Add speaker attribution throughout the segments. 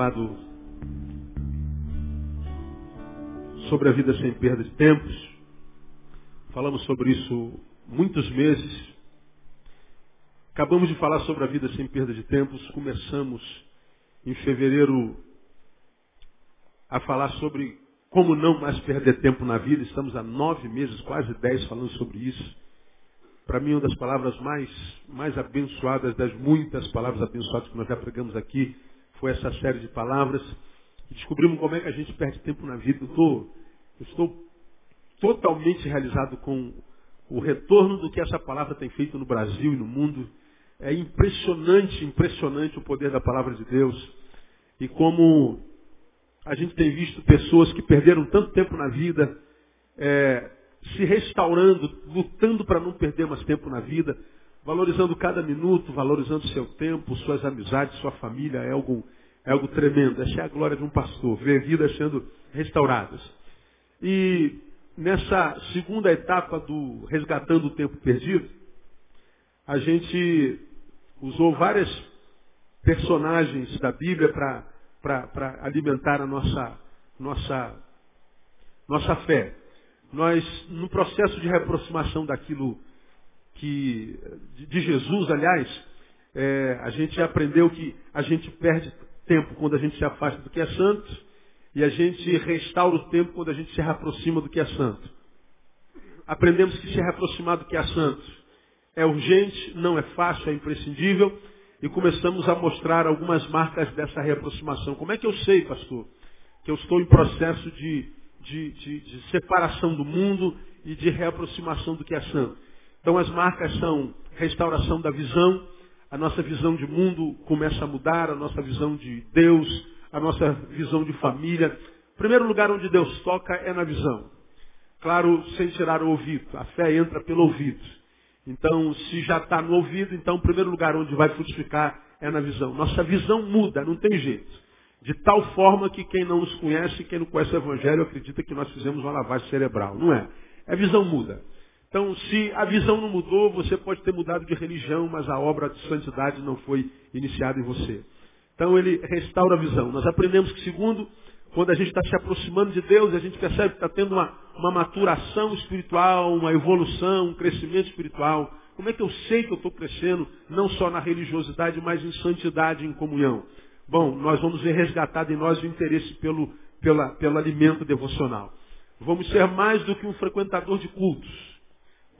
Speaker 1: falado sobre a vida sem perda de tempos. Falamos sobre isso muitos meses. Acabamos de falar sobre a vida sem perda de tempos. Começamos em fevereiro a falar sobre como não mais perder tempo na vida. Estamos há nove meses, quase dez, falando sobre isso. Para mim, uma das palavras mais, mais abençoadas, das muitas palavras abençoadas que nós já pregamos aqui, foi essa série de palavras. Descobrimos como é que a gente perde tempo na vida. Eu estou, eu estou totalmente realizado com o retorno do que essa palavra tem feito no Brasil e no mundo. É impressionante, impressionante o poder da palavra de Deus. E como a gente tem visto pessoas que perderam tanto tempo na vida, é, se restaurando, lutando para não perder mais tempo na vida, valorizando cada minuto, valorizando seu tempo, suas amizades, sua família, é algo, é algo tremendo. Essa é a glória de um pastor, ver vidas sendo restauradas. E nessa segunda etapa do resgatando o tempo perdido, a gente usou várias personagens da Bíblia para alimentar a nossa, nossa, nossa fé. Nós, no processo de reaproximação daquilo que, de, Jesus, aliás, é, a gente aprendeu que a gente perde tempo quando a gente se afasta do que é santo e a gente restaura o tempo quando a gente se reaproxima do que é santo. Aprendemos que se reaproximar do que é santo é urgente, não é fácil, é imprescindível. E começamos a mostrar algumas marcas dessa reaproximação. Como é que eu sei, pastor, que eu estou em processo de, de, de, de separação do mundo e de reaproximação do que é santo? Então as marcas são restauração da visão, a nossa visão de mundo começa a mudar, a nossa visão de Deus, a nossa visão de família. O primeiro lugar onde Deus toca é na visão. Claro, sem tirar o ouvido. A fé entra pelo ouvido. Então, se já está no ouvido, então o primeiro lugar onde vai frutificar é na visão. Nossa visão muda, não tem jeito. De tal forma que quem não nos conhece, quem não conhece o Evangelho, acredita que nós fizemos uma lavagem cerebral. Não é. A visão muda. Então, se a visão não mudou, você pode ter mudado de religião, mas a obra de santidade não foi iniciada em você. Então ele restaura a visão. Nós aprendemos que, segundo, quando a gente está se aproximando de Deus, a gente percebe que está tendo uma, uma maturação espiritual, uma evolução, um crescimento espiritual. Como é que eu sei que eu estou crescendo, não só na religiosidade, mas em santidade, em comunhão? Bom, nós vamos ver resgatado em nós o interesse pelo, pela, pelo alimento devocional. Vamos ser mais do que um frequentador de cultos,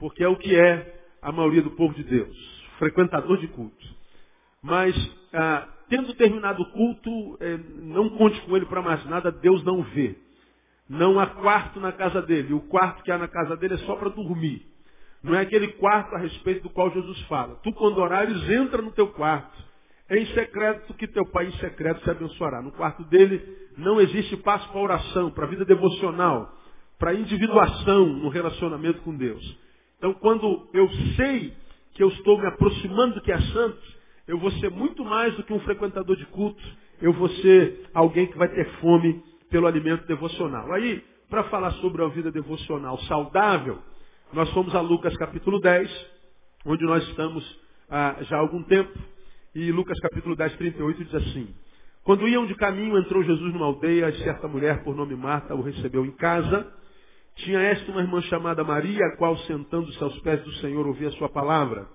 Speaker 1: porque é o que é a maioria do povo de Deus, frequentador de cultos. Mas ah, Tendo terminado o culto, é, não conte com ele para mais nada, Deus não vê. Não há quarto na casa dele. O quarto que há na casa dele é só para dormir. Não é aquele quarto a respeito do qual Jesus fala. Tu, quando orares, entra no teu quarto. É em secreto que teu pai em secreto se abençoará. No quarto dele não existe passo para oração, para vida devocional, para individuação no relacionamento com Deus. Então, quando eu sei que eu estou me aproximando do que é santo, eu vou ser muito mais do que um frequentador de cultos, eu vou ser alguém que vai ter fome pelo alimento devocional. Aí, para falar sobre a vida devocional saudável, nós fomos a Lucas capítulo 10, onde nós estamos ah, já há algum tempo, e Lucas capítulo 10, 38 diz assim, quando iam de caminho, entrou Jesus numa aldeia, e certa mulher por nome Marta o recebeu em casa. Tinha esta uma irmã chamada Maria, a qual, sentando-se aos pés do Senhor, ouvia a sua palavra.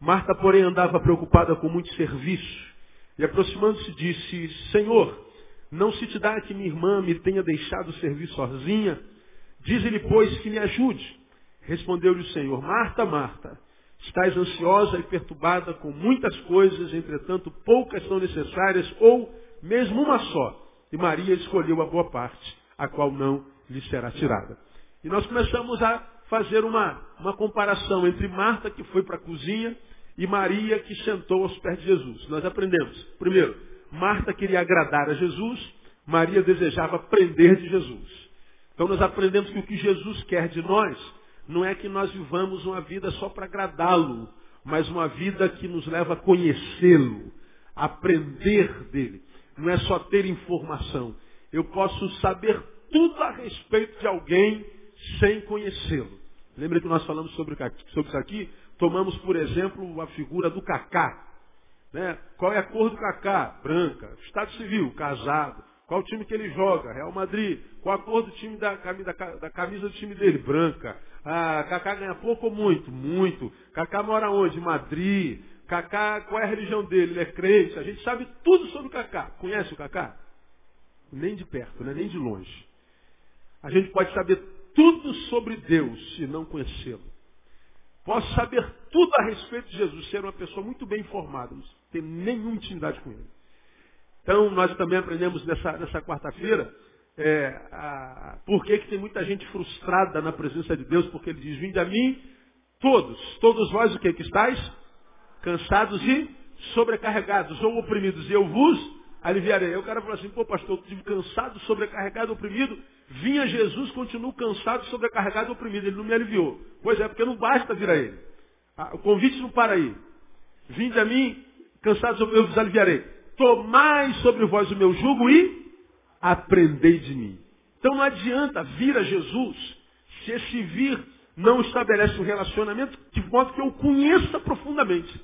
Speaker 1: Marta, porém, andava preocupada com muito serviço. E aproximando-se, disse, Senhor, não se te dá que minha irmã me tenha deixado servir sozinha? Dize-lhe, pois, que me ajude. Respondeu-lhe o Senhor, Marta, Marta, estás ansiosa e perturbada com muitas coisas, entretanto poucas são necessárias, ou mesmo uma só. E Maria escolheu a boa parte, a qual não lhe será tirada. E nós começamos a fazer uma, uma comparação entre Marta, que foi para a cozinha, e Maria que sentou aos pés de Jesus. Nós aprendemos. Primeiro, Marta queria agradar a Jesus, Maria desejava aprender de Jesus. Então nós aprendemos que o que Jesus quer de nós não é que nós vivamos uma vida só para agradá-lo, mas uma vida que nos leva a conhecê-lo, aprender dele. Não é só ter informação. Eu posso saber tudo a respeito de alguém sem conhecê-lo. Lembra que nós falamos sobre, sobre isso aqui? Tomamos, por exemplo, a figura do Cacá. Né? Qual é a cor do Cacá? Branca. Estado civil, casado. Qual o time que ele joga? Real Madrid. Qual a cor do time da, da, da camisa do time dele? Branca. Ah, Cacá ganha pouco ou muito? Muito. Cacá mora onde? Madrid. Cacá, qual é a religião dele? Ele é crente. A gente sabe tudo sobre o Cacá. Conhece o Cacá? Nem de perto, né? nem de longe. A gente pode saber tudo sobre Deus e não conhecê-lo. Posso saber tudo a respeito de Jesus, ser uma pessoa muito bem informada, não ter nenhuma intimidade com ele. Então, nós também aprendemos nessa, nessa quarta-feira é, por que, que tem muita gente frustrada na presença de Deus, porque ele diz, vinde a mim, todos, todos vós o que que estáis? Cansados e sobrecarregados, ou oprimidos, e eu vos aliviarei. Aí o cara falou assim, pô pastor, eu estive cansado, sobrecarregado, oprimido. Vinha Jesus, continuo cansado, sobrecarregado, oprimido. Ele não me aliviou. Pois é, porque não basta vir a ele. Ah, o convite não para aí. Vinde a mim, cansados, eu vos aliviarei. Tomai sobre vós o meu jugo e aprendei de mim. Então não adianta vir a Jesus se esse vir não estabelece um relacionamento de modo que eu conheça profundamente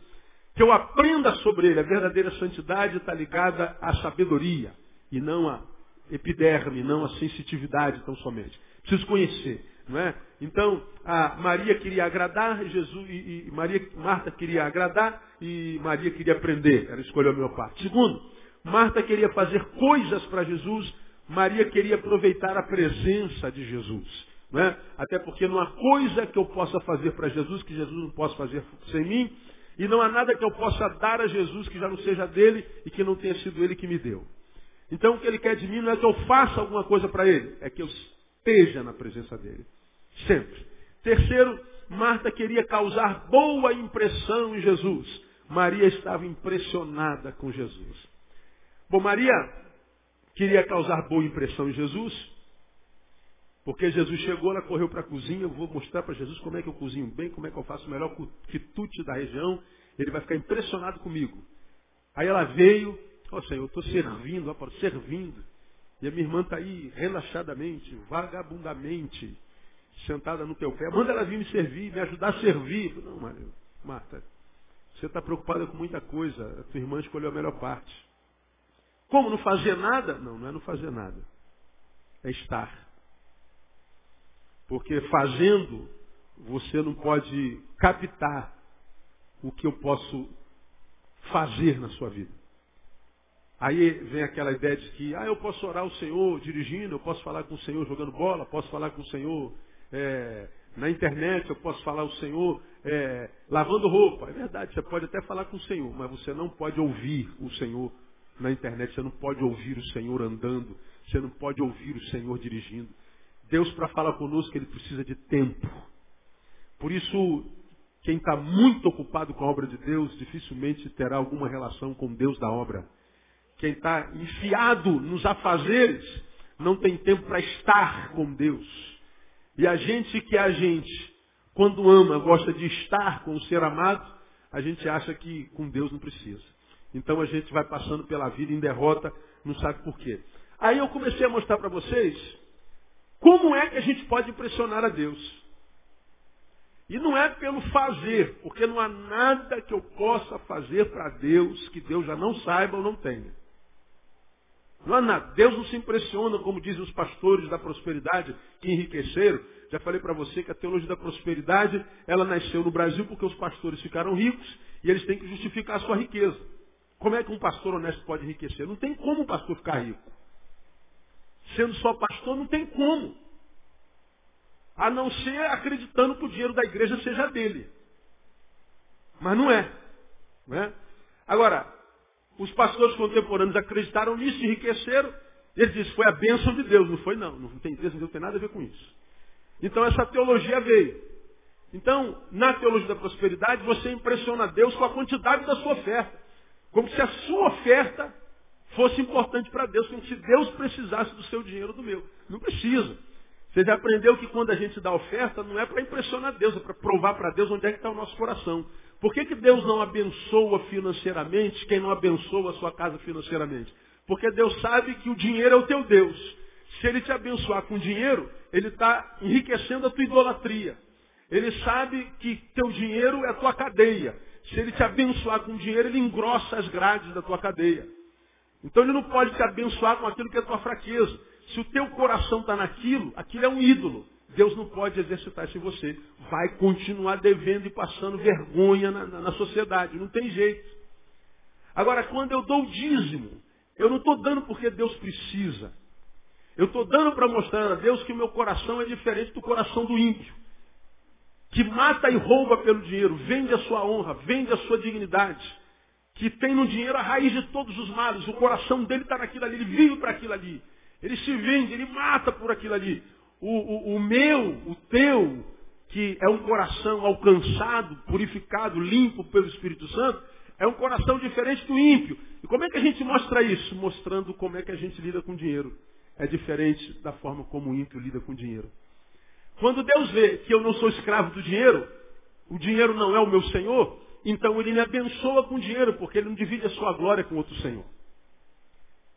Speaker 1: que eu aprenda sobre ele. A verdadeira santidade está ligada à sabedoria e não à epiderme, não à sensitividade tão somente. Preciso conhecer, não é? Então, a Maria queria agradar, Jesus e, e Maria, Marta queria agradar e Maria queria aprender. Ela escolheu a minha parte. Segundo, Marta queria fazer coisas para Jesus, Maria queria aproveitar a presença de Jesus. Não é? Até porque não há coisa que eu possa fazer para Jesus que Jesus não possa fazer sem mim. E não há nada que eu possa dar a Jesus que já não seja dele e que não tenha sido ele que me deu. Então o que ele quer de mim não é que eu faça alguma coisa para ele, é que eu esteja na presença dele. Sempre. Terceiro, Marta queria causar boa impressão em Jesus. Maria estava impressionada com Jesus. Bom, Maria queria causar boa impressão em Jesus, porque Jesus chegou, ela correu para a cozinha, eu vou mostrar para Jesus como é que eu cozinho bem, como é que eu faço o melhor quitute da região, ele vai ficar impressionado comigo. Aí ela veio, ó oh, Senhor, eu estou servindo, ó, servindo. E a minha irmã está aí relaxadamente, vagabundamente, sentada no teu pé. Manda ela vir me servir, me ajudar a servir. Não, Marta, você está preocupada com muita coisa. A tua irmã escolheu a melhor parte. Como não fazer nada? Não, não é não fazer nada. É estar. Porque fazendo, você não pode captar o que eu posso fazer na sua vida. Aí vem aquela ideia de que, ah, eu posso orar o Senhor dirigindo, eu posso falar com o Senhor jogando bola, posso falar com o Senhor é, na internet, eu posso falar o Senhor é, lavando roupa. É verdade, você pode até falar com o Senhor, mas você não pode ouvir o Senhor na internet, você não pode ouvir o Senhor andando, você não pode ouvir o Senhor dirigindo. Deus, para falar conosco, ele precisa de tempo. Por isso, quem está muito ocupado com a obra de Deus, dificilmente terá alguma relação com Deus da obra. Quem está enfiado nos afazeres, não tem tempo para estar com Deus. E a gente que é a gente, quando ama, gosta de estar com o ser amado, a gente acha que com Deus não precisa. Então a gente vai passando pela vida em derrota, não sabe por quê. Aí eu comecei a mostrar para vocês como é que a gente pode impressionar a Deus? E não é pelo fazer, porque não há nada que eu possa fazer para Deus que Deus já não saiba ou não tenha. Não há nada. Deus não se impressiona, como dizem os pastores da prosperidade que enriqueceram. Já falei para você que a teologia da prosperidade, ela nasceu no Brasil porque os pastores ficaram ricos e eles têm que justificar a sua riqueza. Como é que um pastor honesto pode enriquecer? Não tem como um pastor ficar rico sendo só pastor, não tem como. A não ser acreditando que o dinheiro da igreja seja dele. Mas não é. Não é? Agora, os pastores contemporâneos acreditaram nisso, enriqueceram. Eles dizem, foi a bênção de Deus. Não foi não, não tem, Deus não tem nada a ver com isso. Então essa teologia veio. Então, na teologia da prosperidade, você impressiona Deus com a quantidade da sua oferta. Como se a sua oferta fosse importante para Deus, como se Deus precisasse do seu dinheiro do meu. Não precisa. Você já aprendeu que quando a gente dá oferta, não é para impressionar Deus, é para provar para Deus onde é que está o nosso coração. Por que, que Deus não abençoa financeiramente quem não abençoa a sua casa financeiramente? Porque Deus sabe que o dinheiro é o teu Deus. Se Ele te abençoar com dinheiro, Ele está enriquecendo a tua idolatria. Ele sabe que teu dinheiro é a tua cadeia. Se ele te abençoar com dinheiro, ele engrossa as grades da tua cadeia. Então ele não pode te abençoar com aquilo que é tua fraqueza. Se o teu coração está naquilo, aquilo é um ídolo. Deus não pode exercitar isso em você. Vai continuar devendo e passando vergonha na, na, na sociedade. Não tem jeito. Agora, quando eu dou o dízimo, eu não estou dando porque Deus precisa. Eu estou dando para mostrar a Deus que o meu coração é diferente do coração do ímpio. Que mata e rouba pelo dinheiro, vende a sua honra, vende a sua dignidade. Que tem no dinheiro a raiz de todos os males. O coração dele está naquilo ali, ele vive para aquilo ali. Ele se vende, ele mata por aquilo ali. O, o, o meu, o teu, que é um coração alcançado, purificado, limpo pelo Espírito Santo, é um coração diferente do ímpio. E como é que a gente mostra isso? Mostrando como é que a gente lida com dinheiro. É diferente da forma como o ímpio lida com dinheiro. Quando Deus vê que eu não sou escravo do dinheiro, o dinheiro não é o meu Senhor, então ele me abençoa com dinheiro, porque ele não divide a sua glória com outro Senhor.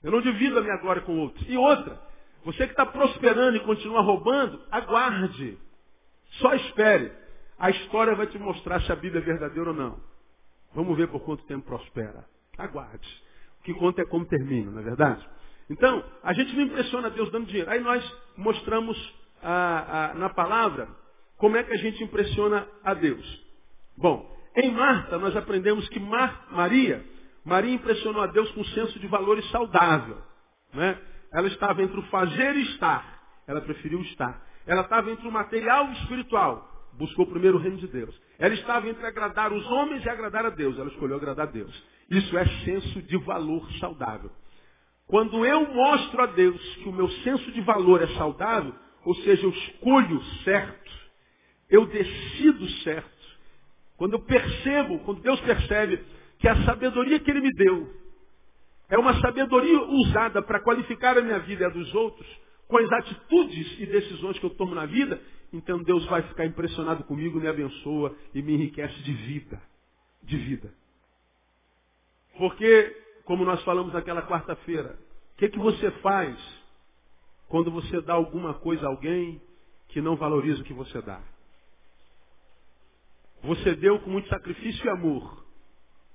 Speaker 1: Eu não divido a minha glória com outro. E outra, você que está prosperando e continua roubando, aguarde. Só espere. A história vai te mostrar se a Bíblia é verdadeira ou não. Vamos ver por quanto tempo prospera. Aguarde. O que conta é como termina, não é verdade? Então, a gente não impressiona Deus dando dinheiro. Aí nós mostramos na palavra como é que a gente impressiona a Deus. Bom, em Marta nós aprendemos que Mar, Maria, Maria impressionou a Deus com um senso de valores saudável. Né? Ela estava entre o fazer e estar. Ela preferiu estar. Ela estava entre o material e o espiritual. Buscou primeiro o reino de Deus. Ela estava entre agradar os homens e agradar a Deus. Ela escolheu agradar a Deus. Isso é senso de valor saudável. Quando eu mostro a Deus que o meu senso de valor é saudável, ou seja, eu escolho certo, eu decido certo, quando eu percebo, quando Deus percebe que a sabedoria que Ele me deu é uma sabedoria usada para qualificar a minha vida e a dos outros, com as atitudes e decisões que eu tomo na vida, então Deus vai ficar impressionado comigo, me abençoa e me enriquece de vida. De vida. Porque, como nós falamos naquela quarta-feira, o que, que você faz quando você dá alguma coisa a alguém que não valoriza o que você dá? Você deu com muito sacrifício e amor.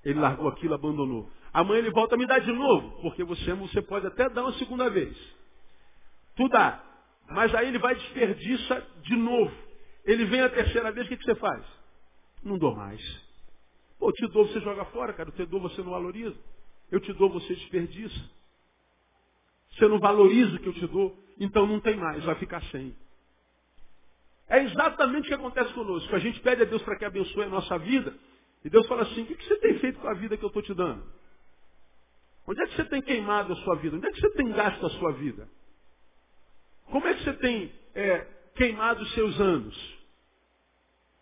Speaker 1: Ele largou aquilo, abandonou. Amanhã ele volta a me dar de novo, porque você você pode até dar uma segunda vez. Tu dá. Mas aí ele vai desperdiça de novo. Ele vem a terceira vez, o que, que você faz? Não dou mais. Pô, eu te dou, você joga fora, cara. Eu te dou, você não valoriza. Eu te dou, você desperdiça. Você não valoriza o que eu te dou, então não tem mais, vai ficar sem. É exatamente o que acontece conosco. A gente pede a Deus para que abençoe a nossa vida. E Deus fala assim, o que você tem feito com a vida que eu estou te dando? Onde é que você tem queimado a sua vida? Onde é que você tem gasto a sua vida? Como é que você tem é, queimado os seus anos?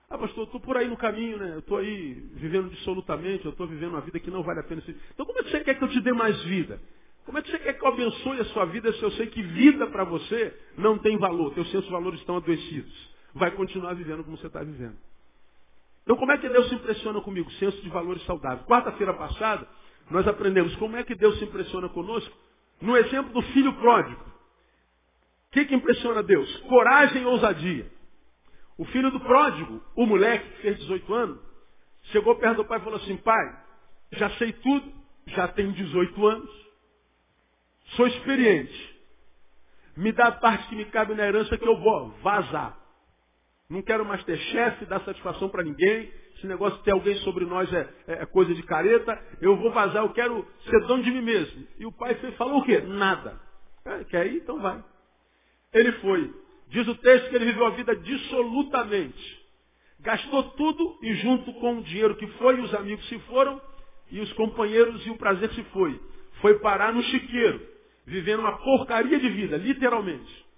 Speaker 1: Ah, pastor, eu estou por aí no caminho, né? Eu estou aí vivendo dissolutamente, eu estou vivendo uma vida que não vale a pena. Então como é que você quer que eu te dê mais vida? Como é que você quer que eu abençoe a sua vida se eu sei que vida para você não tem valor? Teus seus valores estão adoecidos vai continuar vivendo como você está vivendo. Então, como é que Deus se impressiona comigo? Senso de valores saudáveis. Quarta-feira passada, nós aprendemos como é que Deus se impressiona conosco no exemplo do filho pródigo. O que, que impressiona Deus? Coragem e ousadia. O filho do pródigo, o moleque que fez 18 anos, chegou perto do pai e falou assim, pai, já sei tudo, já tenho 18 anos, sou experiente. Me dá a parte que me cabe na herança que eu vou vazar. Não quero mais ter chefe, dar satisfação para ninguém. Esse negócio de ter alguém sobre nós é, é, é, coisa de careta. Eu vou vazar, eu quero ser dono de mim mesmo. E o pai falou o quê? Nada. É, quer ir? Então vai. Ele foi. Diz o texto que ele viveu a vida dissolutamente. Gastou tudo e junto com o dinheiro que foi, os amigos se foram, e os companheiros e o prazer se foi. Foi parar no chiqueiro, vivendo uma porcaria de vida, literalmente.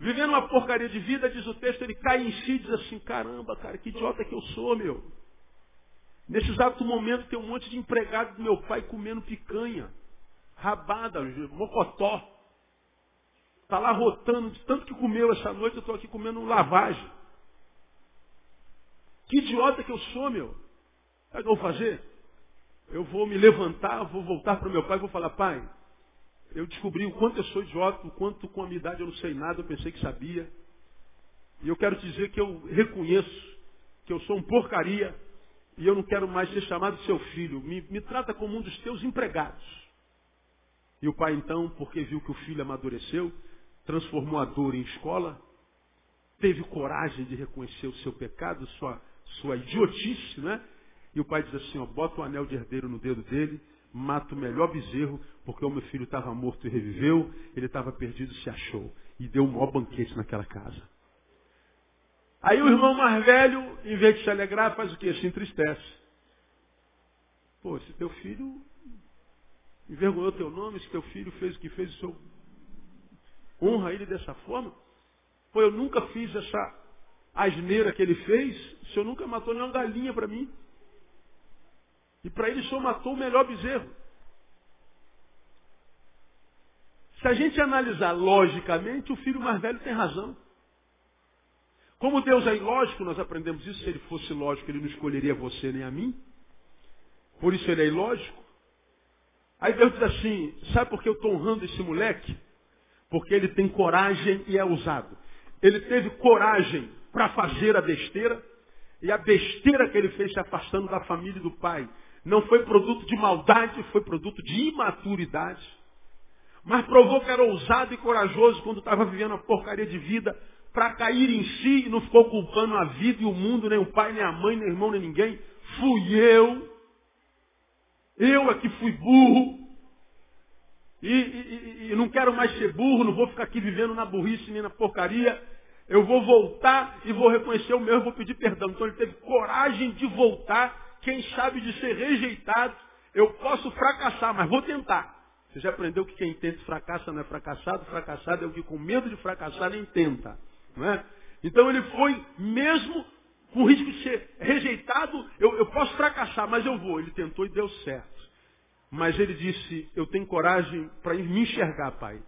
Speaker 1: Vivendo uma porcaria de vida, diz o texto, ele cai em si e diz assim, caramba, cara, que idiota que eu sou, meu. Nesse exato momento tem um monte de empregado do meu pai comendo picanha, rabada, mocotó. Está lá rotando, de tanto que comeu essa noite, eu estou aqui comendo lavagem. Que idiota que eu sou, meu. O que eu vou fazer? Eu vou me levantar, vou voltar para o meu pai e vou falar, pai, eu descobri o quanto eu sou idiota, o quanto com a minha idade eu não sei nada, eu pensei que sabia. E eu quero dizer que eu reconheço que eu sou um porcaria e eu não quero mais ser chamado seu filho. Me, me trata como um dos teus empregados. E o pai então, porque viu que o filho amadureceu, transformou a dor em escola, teve coragem de reconhecer o seu pecado, sua, sua idiotice, né? E o pai diz assim, ó, bota o anel de herdeiro no dedo dele, mata o melhor bezerro, porque o meu filho estava morto e reviveu, ele estava perdido e se achou. E deu um maior banquete naquela casa. Aí o irmão mais velho, em vez de se alegrar, faz o quê? Se entristece. Pô, esse teu filho envergonhou teu nome, esse teu filho fez o que fez, o seu honra ele dessa forma. Pô, eu nunca fiz essa asneira que ele fez, o senhor nunca matou nenhuma galinha para mim. E para ele o senhor matou o melhor bezerro. Se a gente analisar logicamente, o filho mais velho tem razão. Como Deus é ilógico, nós aprendemos isso. Se ele fosse lógico, ele não escolheria você nem a mim. Por isso ele é ilógico. Aí Deus diz assim, sabe por que eu estou honrando esse moleque? Porque ele tem coragem e é usado. Ele teve coragem para fazer a besteira, e a besteira que ele fez se afastando da família e do pai. Não foi produto de maldade, foi produto de imaturidade. Mas provou que era ousado e corajoso quando estava vivendo uma porcaria de vida para cair em si e não ficou culpando a vida e o mundo, nem o pai, nem a mãe, nem o irmão, nem ninguém. Fui eu. Eu é que fui burro. E, e, e, não quero mais ser burro, não vou ficar aqui vivendo na burrice nem na porcaria. Eu vou voltar e vou reconhecer o meu e vou pedir perdão. Então ele teve coragem de voltar, quem sabe de ser rejeitado. Eu posso fracassar, mas vou tentar. Você já aprendeu que quem tenta fracassa não é fracassado, fracassado é o que com medo de fracassar nem tenta. Não é? Então ele foi, mesmo com risco de ser rejeitado, eu, eu posso fracassar, mas eu vou. Ele tentou e deu certo. Mas ele disse, eu tenho coragem para me enxergar, pai.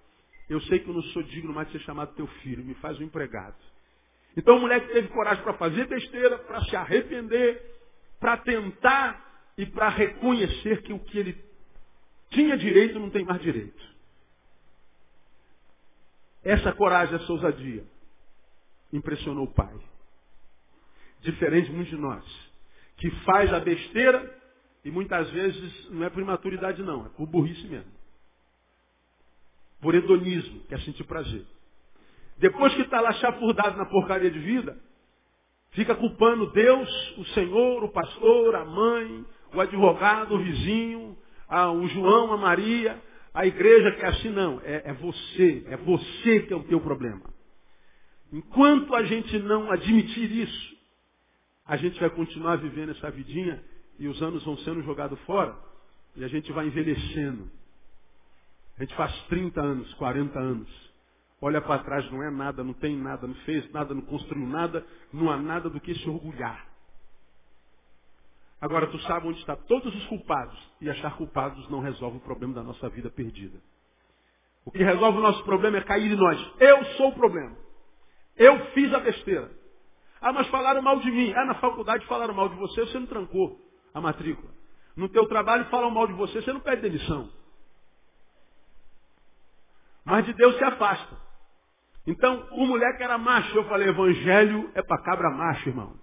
Speaker 1: Eu sei que eu não sou digno mais de ser chamado teu filho, me faz um empregado. Então o moleque teve coragem para fazer besteira, para se arrepender, para tentar e para reconhecer que o que ele tinha direito não tem mais direito. Essa coragem, essa ousadia, impressionou o pai. Diferente de muitos de nós, que faz a besteira e muitas vezes não é por imaturidade não, é por burrice mesmo. Por hedonismo, quer sentir prazer. Depois que está lá chafurdado na porcaria de vida, fica culpando Deus, o Senhor, o pastor, a mãe, o advogado, o vizinho, a, o João, a Maria, a igreja que é assim, não. É, é você, é você que é o teu problema. Enquanto a gente não admitir isso, a gente vai continuar vivendo essa vidinha e os anos vão sendo jogados fora e a gente vai envelhecendo. A gente faz 30 anos, 40 anos. Olha para trás, não é nada, não tem nada, não fez nada, não construiu nada, não há nada do que se orgulhar. Agora, tu sabe onde estão todos os culpados. E achar culpados não resolve o problema da nossa vida perdida. O que resolve o nosso problema é cair em nós. Eu sou o problema. Eu fiz a besteira. Ah, mas falaram mal de mim. Ah, na faculdade falaram mal de você, você não trancou a matrícula. No teu trabalho falam mal de você, você não pede demissão. Mas de Deus se afasta. Então, o moleque era macho. Eu falei, evangelho é para cabra macho, irmão.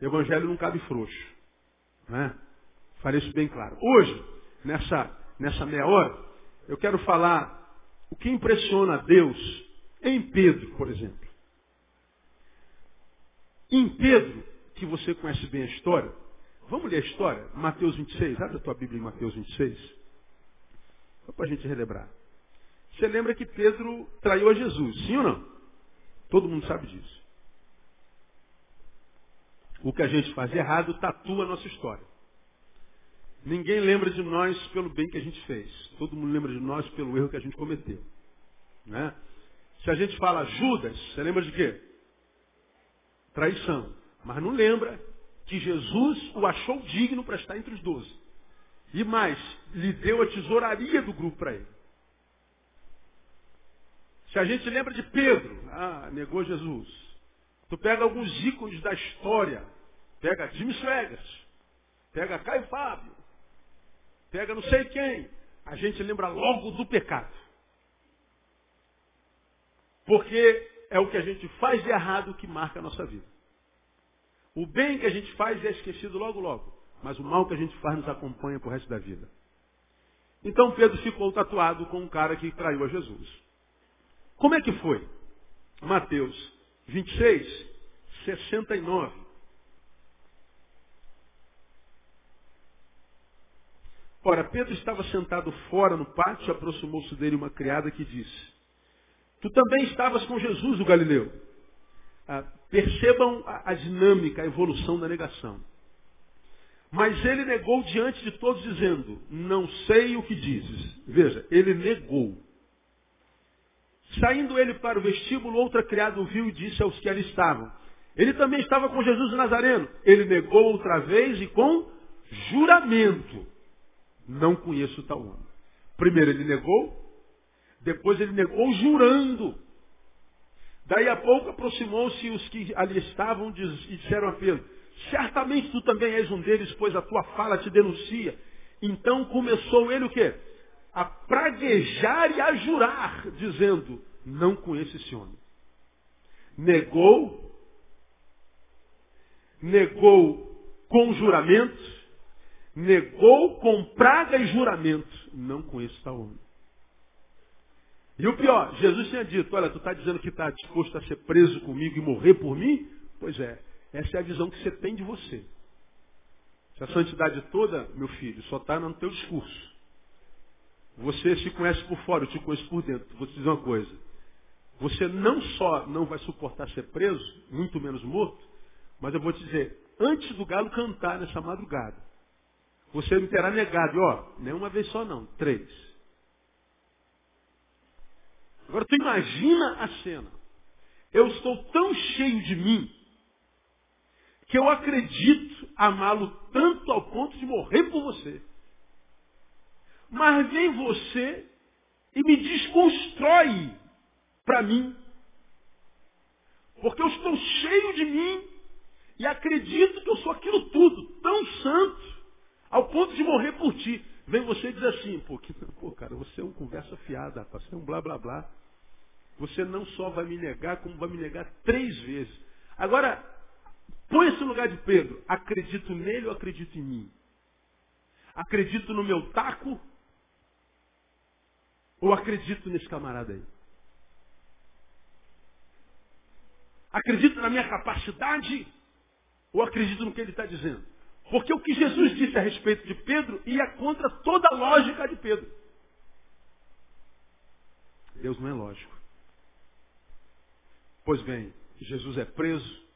Speaker 1: Evangelho não cabe frouxo. Né? Falei isso bem claro. Hoje, nessa, nessa meia hora, eu quero falar o que impressiona Deus em Pedro, por exemplo. Em Pedro, que você conhece bem a história, vamos ler a história? Mateus 26, abre a tua Bíblia em Mateus 26. Só para a gente relembrar. Você lembra que Pedro traiu a Jesus, sim ou não? Todo mundo sabe disso. O que a gente faz errado tatua a nossa história. Ninguém lembra de nós pelo bem que a gente fez. Todo mundo lembra de nós pelo erro que a gente cometeu. Né? Se a gente fala Judas, você lembra de quê? Traição. Mas não lembra que Jesus o achou digno para estar entre os doze. E mais, lhe deu a tesouraria do grupo para ele. Se a gente lembra de Pedro, ah, negou Jesus. Tu pega alguns ícones da história, pega Jimmy Swaggart, pega Caio Fábio, pega não sei quem, a gente lembra logo do pecado. Porque é o que a gente faz de errado que marca a nossa vida. O bem que a gente faz é esquecido logo, logo. Mas o mal que a gente faz nos acompanha pro resto da vida. Então Pedro ficou tatuado com um cara que traiu a Jesus. Como é que foi? Mateus 26, 69. Ora, Pedro estava sentado fora no pátio, aproximou-se dele uma criada que disse, Tu também estavas com Jesus, o Galileu. Ah, percebam a, a dinâmica, a evolução da negação. Mas ele negou diante de todos, dizendo: Não sei o que dizes. Veja, ele negou. Saindo ele para o vestíbulo, outra criada o viu e disse aos que ali estavam: Ele também estava com Jesus Nazareno. Ele negou outra vez e com juramento: Não conheço tal homem. Primeiro ele negou, depois ele negou jurando. Daí a pouco aproximou-se os que ali estavam e disseram a Pedro, certamente tu também és um deles, pois a tua fala te denuncia. Então começou ele o quê? A praguejar e a jurar, dizendo, não conheço esse homem. Negou, negou com juramento, negou com praga e juramento, não conheço tal homem. E o pior, Jesus tinha dito, olha, tu está dizendo que está disposto a ser preso comigo e morrer por mim? Pois é, essa é a visão que você tem de você. Essa santidade toda, meu filho, só está no teu discurso. Você se conhece por fora, eu te conheço por dentro. Vou te dizer uma coisa. Você não só não vai suportar ser preso, muito menos morto, mas eu vou te dizer, antes do galo cantar nessa madrugada, você me terá negado, e ó, nem uma vez só não, três. Agora tu imagina a cena. Eu estou tão cheio de mim que eu acredito amá-lo tanto ao ponto de morrer por você. Mas vem você e me desconstrói para mim. Porque eu estou cheio de mim e acredito que eu sou aquilo tudo, tão santo, ao ponto de morrer por ti. Vem você e diz assim, pô, que, pô cara, você é um conversa fiada, rapaz, você é um blá blá blá. Você não só vai me negar, como vai me negar três vezes. Agora, põe esse lugar de Pedro. Acredito nele ou acredito em mim? Acredito no meu taco ou acredito nesse camarada aí? Acredito na minha capacidade ou acredito no que ele está dizendo? Porque o que Jesus disse a respeito de Pedro ia contra toda a lógica de Pedro. Deus não é lógico. Pois bem, Jesus é preso.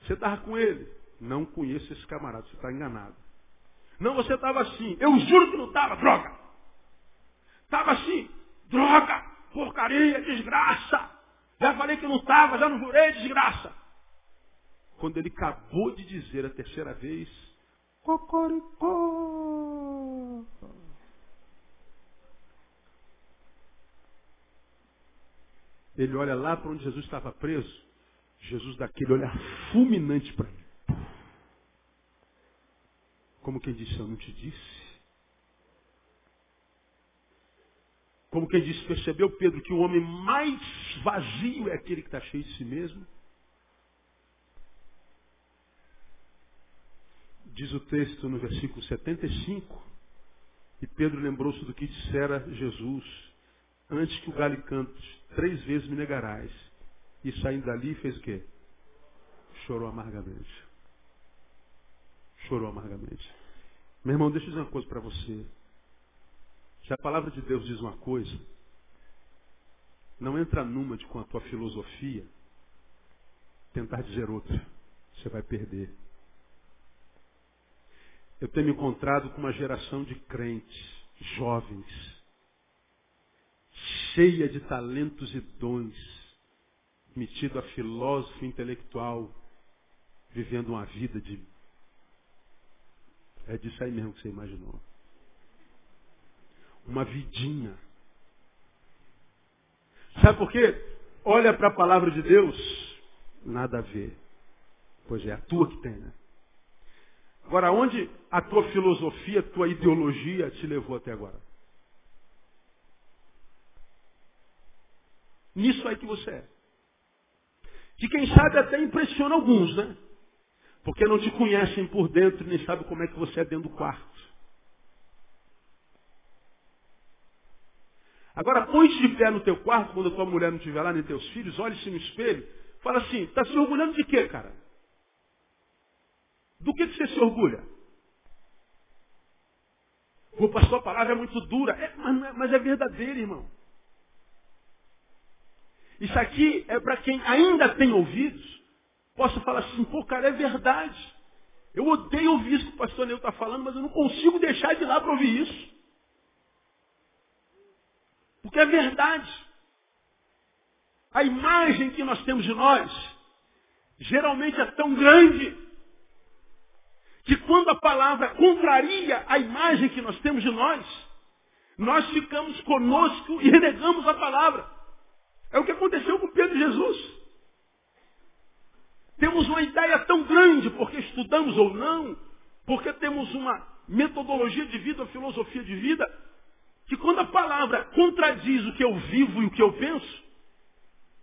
Speaker 1: Você estava com ele. Não conheço esse camarada, você está enganado. Não, você estava assim. Eu juro que não estava, droga. Estava assim, droga, porcaria, desgraça. Já falei que não estava, já não jurei, desgraça. Quando ele acabou de dizer a terceira vez, Cocoricó. Ele olha lá para onde Jesus estava preso. Jesus dá aquele olhar fulminante para ele. Como quem disse, eu não te disse. Como quem disse, percebeu Pedro que o homem mais vazio é aquele que está cheio de si mesmo? Diz o texto no versículo 75, e Pedro lembrou-se do que dissera Jesus, antes que o galho cante, três vezes me negarás. E saindo dali fez o quê? Chorou amargamente. Chorou amargamente. Meu irmão, deixa eu dizer uma coisa para você. Se a palavra de Deus diz uma coisa, não entra numa de com a tua filosofia tentar dizer outra. Você vai perder. Eu tenho me encontrado com uma geração de crentes, jovens, cheia de talentos e dons, metido a filósofo intelectual, vivendo uma vida de. É disso aí mesmo que você imaginou. Uma vidinha. Sabe por quê? Olha para a palavra de Deus, nada a ver. Pois é, a tua que tem, né? Agora, onde a tua filosofia, a tua ideologia te levou até agora? Nisso aí que você é. que quem sabe até impressiona alguns, né? Porque não te conhecem por dentro, nem sabem como é que você é dentro do quarto. Agora, põe-te de pé no teu quarto, quando a tua mulher não estiver lá, nem teus filhos, olhe-se no espelho, fala assim, está se orgulhando de quê, cara? Do que, que você se orgulha? O pastor, a palavra é muito dura. É, mas, é, mas é verdadeira, irmão. Isso aqui é para quem ainda tem ouvidos, possa falar assim, pô, cara, é verdade. Eu odeio ouvir isso que o pastor Neu está falando, mas eu não consigo deixar de ir lá para ouvir isso. Porque é verdade. A imagem que nós temos de nós geralmente é tão grande que quando a palavra contraria a imagem que nós temos de nós, nós ficamos conosco e renegamos a palavra. É o que aconteceu com Pedro e Jesus. Temos uma ideia tão grande, porque estudamos ou não, porque temos uma metodologia de vida, uma filosofia de vida, que quando a palavra contradiz o que eu vivo e o que eu penso,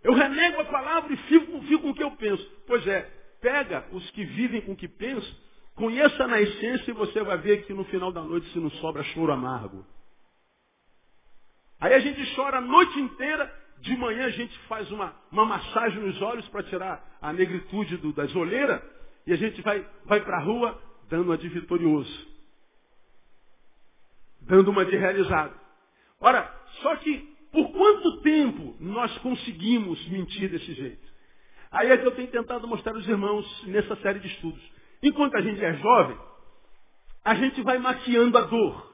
Speaker 1: eu renego a palavra e fico, fico com o que eu penso. Pois é, pega os que vivem com o que pensam, conheça na essência e você vai ver que no final da noite se não sobra choro amargo. Aí a gente chora a noite inteira, de manhã a gente faz uma, uma massagem nos olhos para tirar a negritude do, das olheiras, e a gente vai, vai para a rua dando uma de vitorioso. Dando uma de realizado. Ora, só que por quanto tempo nós conseguimos mentir desse jeito? Aí é que eu tenho tentado mostrar aos irmãos nessa série de estudos. Enquanto a gente é jovem, a gente vai maquiando a dor.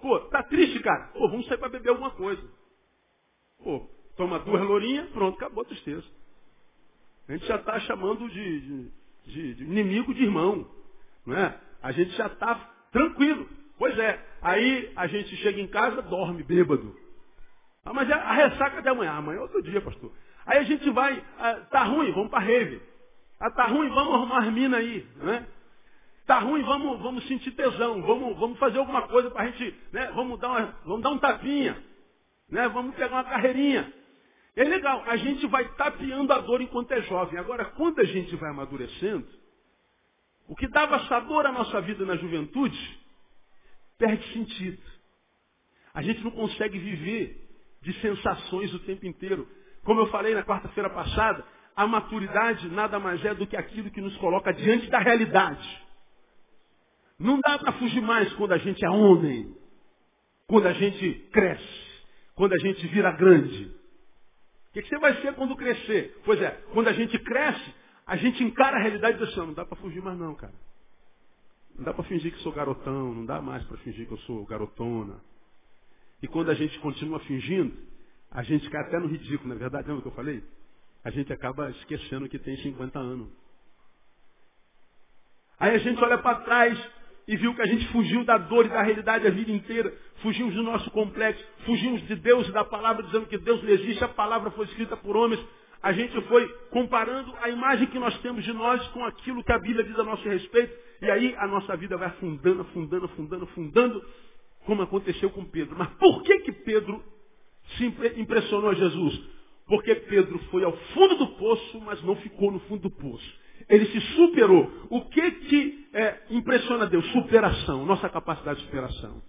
Speaker 1: Pô, tá triste, cara? Pô, vamos sair para beber alguma coisa. Pô, toma duas lourinhas, pronto, acabou a tristeza. A gente já está chamando de, de, de, de, inimigo de irmão. Não é? A gente já está tranquilo. Pois é, aí a gente chega em casa, dorme bêbado. Ah, mas é a ressaca de amanhã. Amanhã é outro dia, pastor. Aí a gente vai, ah, tá ruim, vamos para rave. Ah, tá ruim, vamos arrumar as minas aí, né? Tá ruim, vamos, vamos sentir tesão, vamos, vamos fazer alguma coisa para a gente, né? Vamos dar, uma, vamos dar um tapinha, né? Vamos pegar uma carreirinha. É legal, a gente vai tapeando a dor enquanto é jovem. Agora, quando a gente vai amadurecendo, o que dava sabor à nossa vida na juventude, perde sentido. A gente não consegue viver de sensações o tempo inteiro. Como eu falei na quarta-feira passada, a maturidade nada mais é do que aquilo que nos coloca diante da realidade. Não dá para fugir mais quando a gente é homem, quando a gente cresce, quando a gente vira grande. O que, você vai ser quando crescer? Pois é, quando a gente cresce, a gente encara a realidade e diz assim, não dá para fugir mais não, cara. Não dá para fingir que sou garotão, não dá mais para fingir que eu sou garotona. E quando a gente continua fingindo, a gente cai até no ridículo, na é verdade, lembra o que eu falei? a gente acaba esquecendo que tem 50 anos. Aí a gente olha para trás e viu que a gente fugiu da dor e da realidade a vida inteira. Fugimos do nosso complexo, fugimos de Deus e da palavra, dizendo que Deus não existe, a palavra foi escrita por homens. A gente foi comparando a imagem que nós temos de nós com aquilo que a Bíblia diz a nosso respeito. E aí a nossa vida vai afundando, afundando, afundando, afundando, como aconteceu com Pedro. Mas por que que Pedro se impressionou a Jesus? Porque Pedro foi ao fundo do poço, mas não ficou no fundo do poço. Ele se superou. O que que é, impressiona Deus? Superação, nossa capacidade de superação.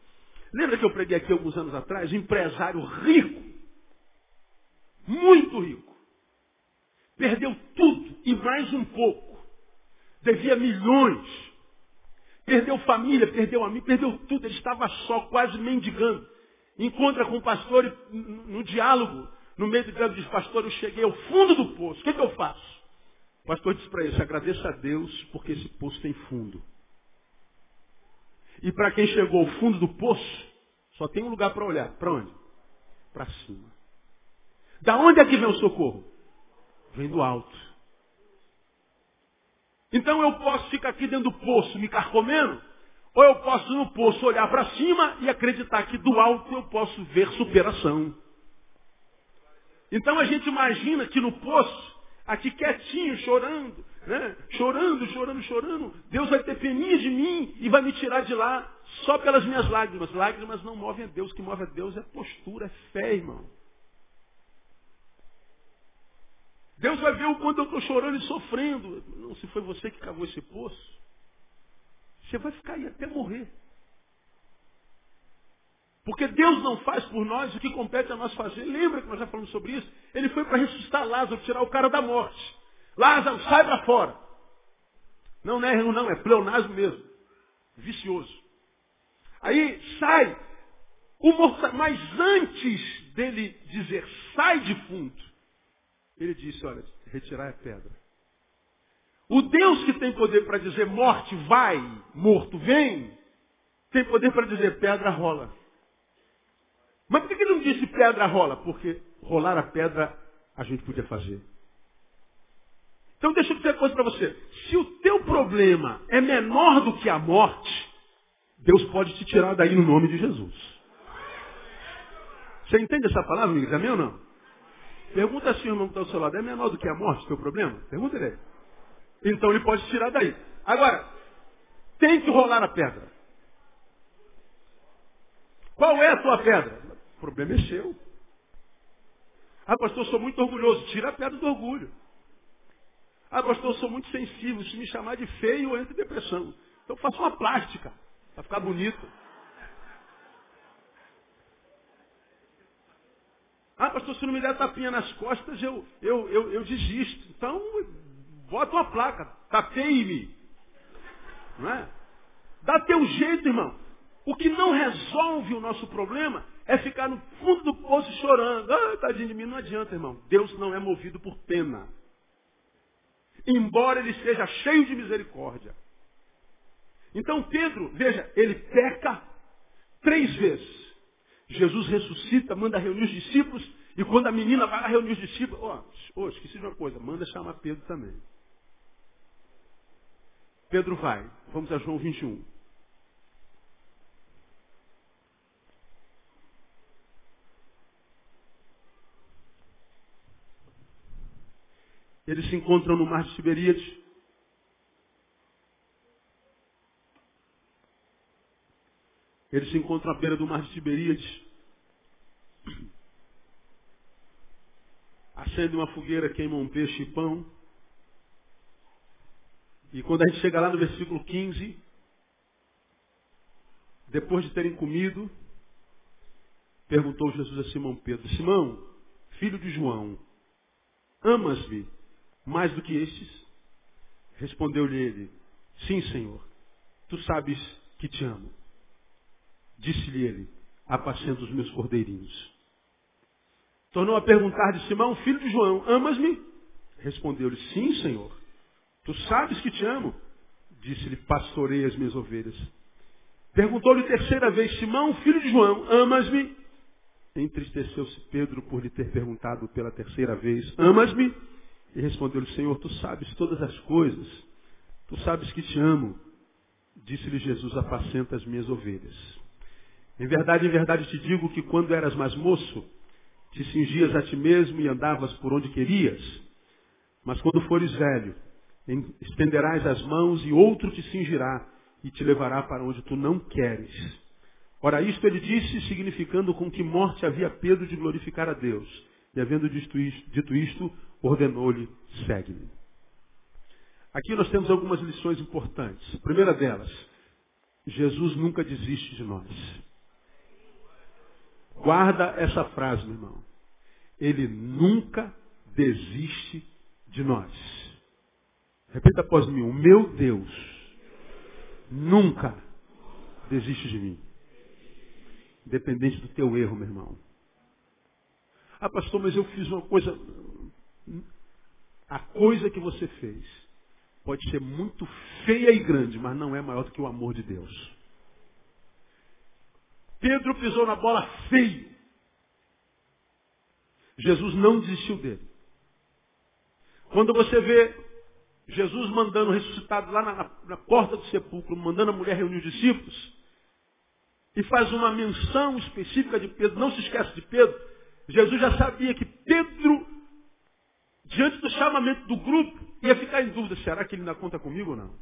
Speaker 1: Lembra que eu preguei aqui alguns anos atrás? Um empresário rico, muito rico, perdeu tudo e mais um pouco. Devia milhões. Perdeu família, perdeu amigo, perdeu tudo. Ele estava só, quase mendigando. Encontra com o pastor e, no diálogo no meio do grande diz, pastor, eu cheguei ao fundo do poço. O que, é que eu faço? O pastor disse para ele, agradeça a Deus porque esse poço tem fundo. E para quem chegou ao fundo do poço, só tem um lugar para olhar. Para onde? Para cima. Da onde é que vem o socorro? Vem do alto. Então eu posso ficar aqui dentro do poço me carcomendo, ou eu posso no poço olhar para cima e acreditar que do alto eu posso ver superação. Então a gente imagina que no poço, aqui quietinho, chorando, né? chorando, chorando, chorando, Deus vai ter peninha de mim e vai me tirar de lá só pelas minhas lágrimas. Lágrimas não movem a Deus, o que move a Deus é postura, é fé, irmão. Deus vai ver o quanto eu estou chorando e sofrendo. Não, se foi você que cavou esse poço, você vai ficar aí até morrer. Porque Deus não faz por nós o que compete a nós fazer. Lembra que nós já falamos sobre isso? Ele foi para ressuscitar Lázaro, tirar o cara da morte. Lázaro, sai para fora. Não, não é não, é pleonasmo mesmo. Vicioso. Aí sai. O mas antes dele dizer sai de fundo, ele disse, olha, retirar a pedra. O Deus que tem poder para dizer morte vai, morto vem, tem poder para dizer pedra rola. Mas por que ele não disse pedra rola? Porque rolar a pedra a gente podia fazer. Então deixa eu dizer uma coisa para você. Se o teu problema é menor do que a morte, Deus pode te tirar daí no nome de Jesus. Você entende essa palavra, amigo? É meu ou não? Pergunta assim, irmão que está ao seu lado. É menor do que a morte o teu problema? Pergunta ele. Então ele pode tirar daí. Agora, tem que rolar a pedra. Qual é a tua pedra? O problema é seu. Ah, pastor, sou muito orgulhoso. Tira a pedra do orgulho. Ah, pastor, sou muito sensível. Se me chamar de feio, eu entro em depressão. Então faça uma plástica, para ficar bonito. Ah, pastor, se não me der tapinha nas costas, eu, eu, eu, eu desisto. Então, bota uma placa, tapeie-me. Não é? Dá teu jeito, irmão. O que não resolve o nosso problema é ficar no fundo do poço chorando. Ah, tadinho de mim, não adianta, irmão. Deus não é movido por pena embora ele seja cheio de misericórdia. Então Pedro, veja, ele peca três vezes. Jesus ressuscita, manda reunir os discípulos, e quando a menina vai lá reunir os discípulos, ó, oh, esqueci de uma coisa, manda chamar Pedro também. Pedro vai, vamos a João 21. Eles se encontram no mar de Tiberíades. Eles se encontram à beira do mar de Tiberíades. Acende uma fogueira, queima um peixe e pão. E quando a gente chega lá no versículo 15, depois de terem comido, perguntou Jesus a Simão Pedro: Simão, filho de João, amas-me mais do que estes? Respondeu-lhe ele, sim, Senhor, tu sabes que te amo. Disse-lhe ele, apacenta os meus cordeirinhos. Tornou a perguntar de Simão, filho de João, amas-me? Respondeu-lhe, sim, Senhor, tu sabes que te amo. Disse-lhe, pastorei as minhas ovelhas. Perguntou-lhe terceira vez, Simão, filho de João, amas-me? Entristeceu-se Pedro por lhe ter perguntado pela terceira vez, amas-me? E respondeu-lhe, Senhor, tu sabes todas as coisas, tu sabes que te amo. Disse-lhe Jesus, apacenta as minhas ovelhas. Em verdade, em verdade te digo que quando eras mais moço, te cingias a ti mesmo e andavas por onde querias. Mas quando fores velho, estenderás as mãos e outro te cingirá e te levará para onde tu não queres. Ora, isto ele disse, significando com que morte havia Pedro de glorificar a Deus. E havendo dito isto, dito isto ordenou-lhe, segue-me. Aqui nós temos algumas lições importantes. A primeira delas, Jesus nunca desiste de nós. Guarda essa frase, meu irmão. Ele nunca desiste de nós. Repita após mim. O meu Deus nunca desiste de mim. Independente do teu erro, meu irmão. Ah, pastor, mas eu fiz uma coisa. A coisa que você fez pode ser muito feia e grande, mas não é maior do que o amor de Deus. Pedro pisou na bola feio. Jesus não desistiu dele. Quando você vê Jesus mandando ressuscitado lá na, na, porta do sepulcro, mandando a mulher reunir os discípulos, e faz uma menção específica de Pedro, não se esquece de Pedro, Jesus já sabia que Pedro, diante do chamamento do grupo, ia ficar em dúvida, será que ele ainda conta comigo ou não?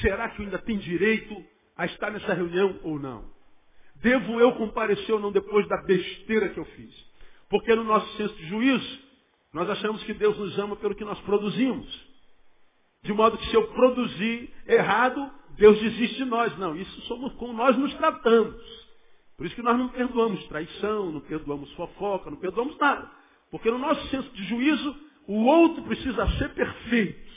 Speaker 1: Será que eu ainda tenho direito a estar nessa reunião ou não? Devo eu comparecer ou não depois da besteira que eu fiz? Porque no nosso senso de juízo, Nós achamos que Deus nos ama pelo que nós produzimos. De modo que se eu produzir errado, Deus desiste de nós. Não, isso somos como nós nos tratamos. Por isso que nós não perdoamos traição, não perdoamos fofoca, não perdoamos nada. Porque no nosso senso de juízo, o outro precisa ser perfeito.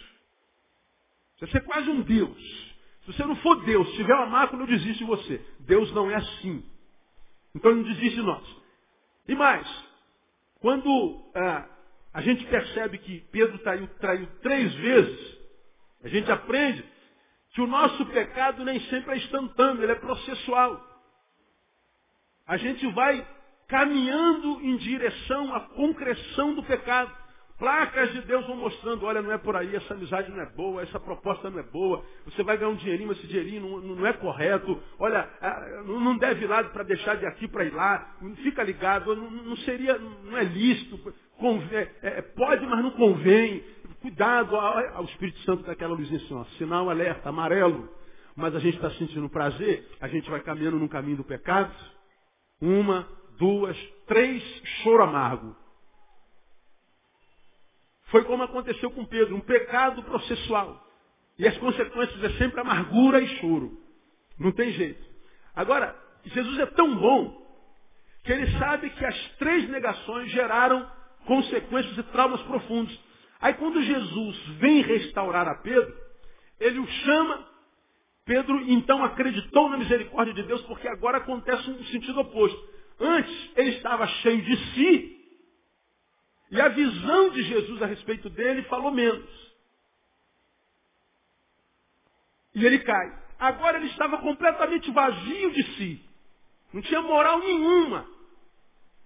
Speaker 1: Você ser quase um Deus. Se você não for Deus, se tiver uma mácula, eu desisto de você. Deus não é assim. Então ele não desiste de nós. E mais, quando ah, a gente percebe que Pedro traiu, traiu três vezes, a gente aprende que o nosso pecado nem sempre é instantâneo, ele é processual. A gente vai caminhando em direção à concreção do pecado. Placas de Deus vão mostrando, olha, não é por aí, essa amizade não é boa, essa proposta não é boa, você vai ganhar um dinheirinho, mas esse dinheirinho não, não é correto, olha, ah, não deve ir lá para deixar de aqui para ir lá, fica ligado, não, seria, não é lícito, convém, é, pode, mas não convém. Cuidado ao Espírito Santo daquela luzinha assim, ó, sinal alerta, amarelo. Mas a gente está sentindo prazer, a gente vai caminhando no caminho do pecado. Uma, duas, três, choro amargo. Foi como aconteceu com Pedro, um pecado processual. E as consequências é sempre amargura e choro. Não tem jeito. Agora, Jesus é tão bom que ele sabe que as três negações geraram consequências e traumas profundos. Aí quando Jesus vem restaurar a Pedro, ele o chama, Pedro então acreditou na misericórdia de Deus, porque agora acontece um sentido oposto. Antes ele estava cheio de si, e a visão de Jesus a respeito dele falou menos. E ele cai. Agora ele estava completamente vazio de si. Não tinha moral nenhuma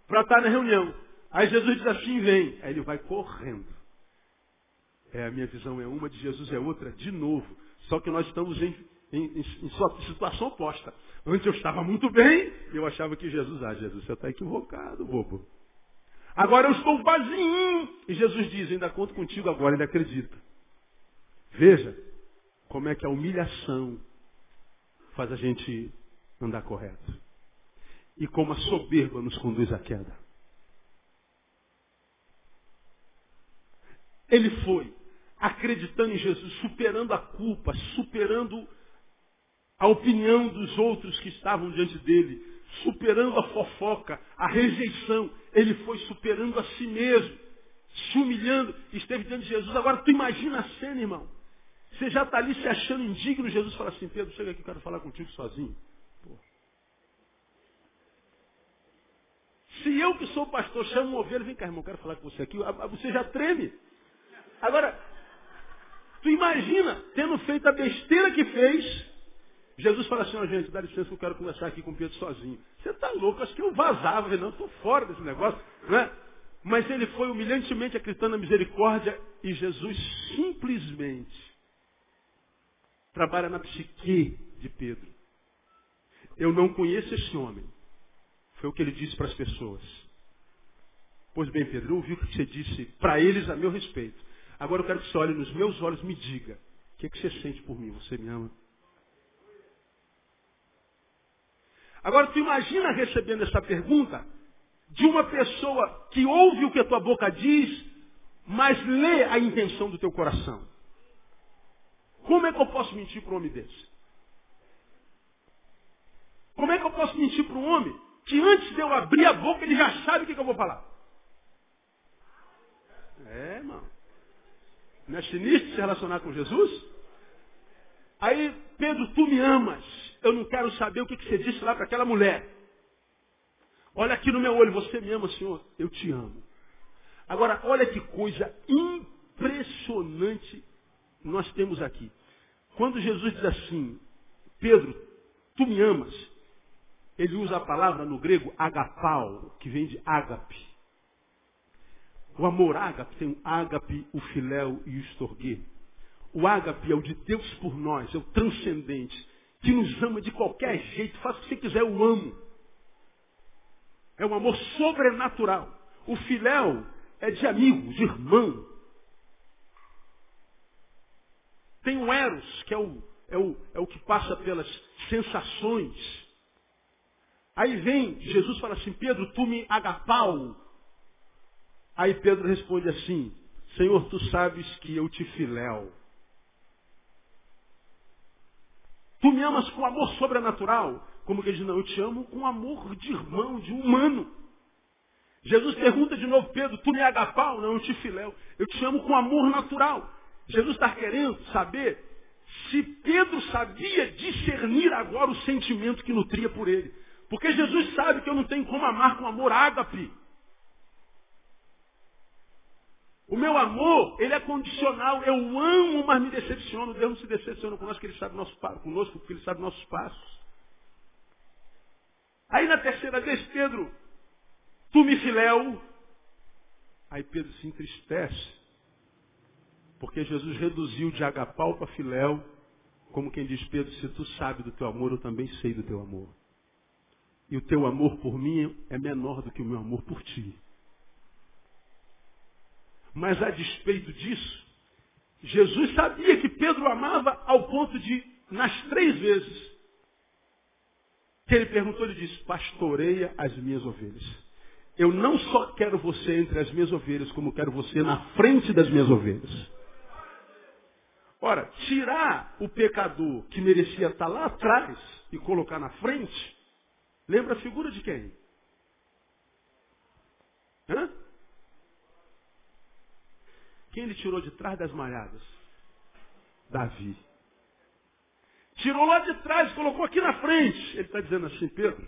Speaker 1: para estar na reunião. Aí Jesus diz assim, vem. Aí ele vai correndo. É, a minha visão é uma, de Jesus é outra, de novo. Só que nós estamos em, em, em situação oposta. Antes eu estava muito bem, eu achava que Jesus, ah, Jesus, você está equivocado, bobo. Agora eu estou vazio. E Jesus diz, ainda conto contigo agora, ele acredita. Veja como é que a humilhação faz a gente andar correto. E como a soberba nos conduz à queda. Ele foi acreditando em Jesus, superando a culpa, superando a opinião dos outros que estavam diante dele, superando a fofoca, a rejeição. Ele foi superando a si mesmo, se humilhando, esteve diante de Jesus. Agora tu imagina a cena, irmão. Você já está ali se achando indigno, Jesus fala assim, Pedro, chega aqui, eu quero falar contigo sozinho. Pô. Se eu que sou pastor chamo um ovelha, vem cá, irmão, quero falar com você aqui, você já treme. Agora, tu imagina, tendo feito a besteira que fez, Jesus fala assim, ó oh, gente, dá licença que eu quero conversar aqui com Pedro sozinho. Você está louco, acho que eu vazava, não, estou fora desse negócio, não é? Mas ele foi humilhantemente acreditando na misericórdia e Jesus simplesmente trabalha na psique de Pedro. Eu não conheço esse homem. Foi o que ele disse para as pessoas. Pois bem, Pedro, eu ouvi o que você disse para eles a meu respeito. Agora eu quero que você olhe nos meus olhos e me diga. O que, é que você sente por mim? Você me ama? Agora tu imagina recebendo essa pergunta de uma pessoa que ouve o que a tua boca diz, mas lê a intenção do teu coração. Como é que eu posso mentir para um homem desse? Como é que eu posso mentir para um homem que antes de eu abrir a boca ele já sabe o que, que eu vou falar? É, irmão. Não é sinistro se relacionar com Jesus? Aí, Pedro, tu me amas. Eu não quero saber o que, você disse lá para aquela mulher. Olha aqui no meu olho, você me ama, Senhor? Eu te amo. Agora, olha que coisa impressionante nós temos aqui. Quando Jesus diz assim, Pedro, tu me amas, ele usa a palavra no grego agapau, que vem de ágape. O amor ágape tem o ágape, o filéu e o estorguê. O ágape é o de Deus por nós, é o transcendente, que nos ama de qualquer jeito, faça o que você quiser, eu amo. É um amor sobrenatural. O filéu é de amigo, de irmão. Tem o eros, que é o, é o, é o que passa pelas sensações. Aí vem, Jesus fala assim, Pedro, tu me agapau, Aí Pedro responde assim, Senhor, tu sabes que eu te filéu. Tu me amas com amor sobrenatural. Como que ele diz, não, eu te amo com amor de irmão, de humano. Jesus pergunta de novo, Pedro, tu me agapau? Não, eu te filéu. Eu te amo com amor natural. Jesus está querendo saber se Pedro sabia discernir agora o sentimento que nutria por ele. Porque Jesus sabe que eu não tenho como amar com amor ágape. O meu amor, ele é condicional. Eu amo, mas me decepciono. Deus não se decepciona conosco, porque ele sabe nosso, conosco, porque ele sabe nossos passos. Aí na terceira vez, Pedro, tu me filéu. Aí Pedro se entristece. Porque Jesus reduziu de agapau para filéu. Como quem diz, Pedro, se tu sabe do teu amor, eu também sei do teu amor. E o teu amor por mim é menor do que o meu amor por ti. Mas a despeito disso, Jesus sabia que Pedro amava ao ponto de, nas três vezes, que ele perguntou, ele disse, pastoreia as minhas ovelhas. Eu não só quero você entre as minhas ovelhas, como quero você na frente das minhas ovelhas. Ora, tirar o pecador que merecia estar lá atrás e colocar na frente, lembra a figura de quem? Hã? Quem ele tirou de trás das malhadas? Davi. Tirou lá de trás, colocou aqui na frente. Ele está dizendo assim, Pedro,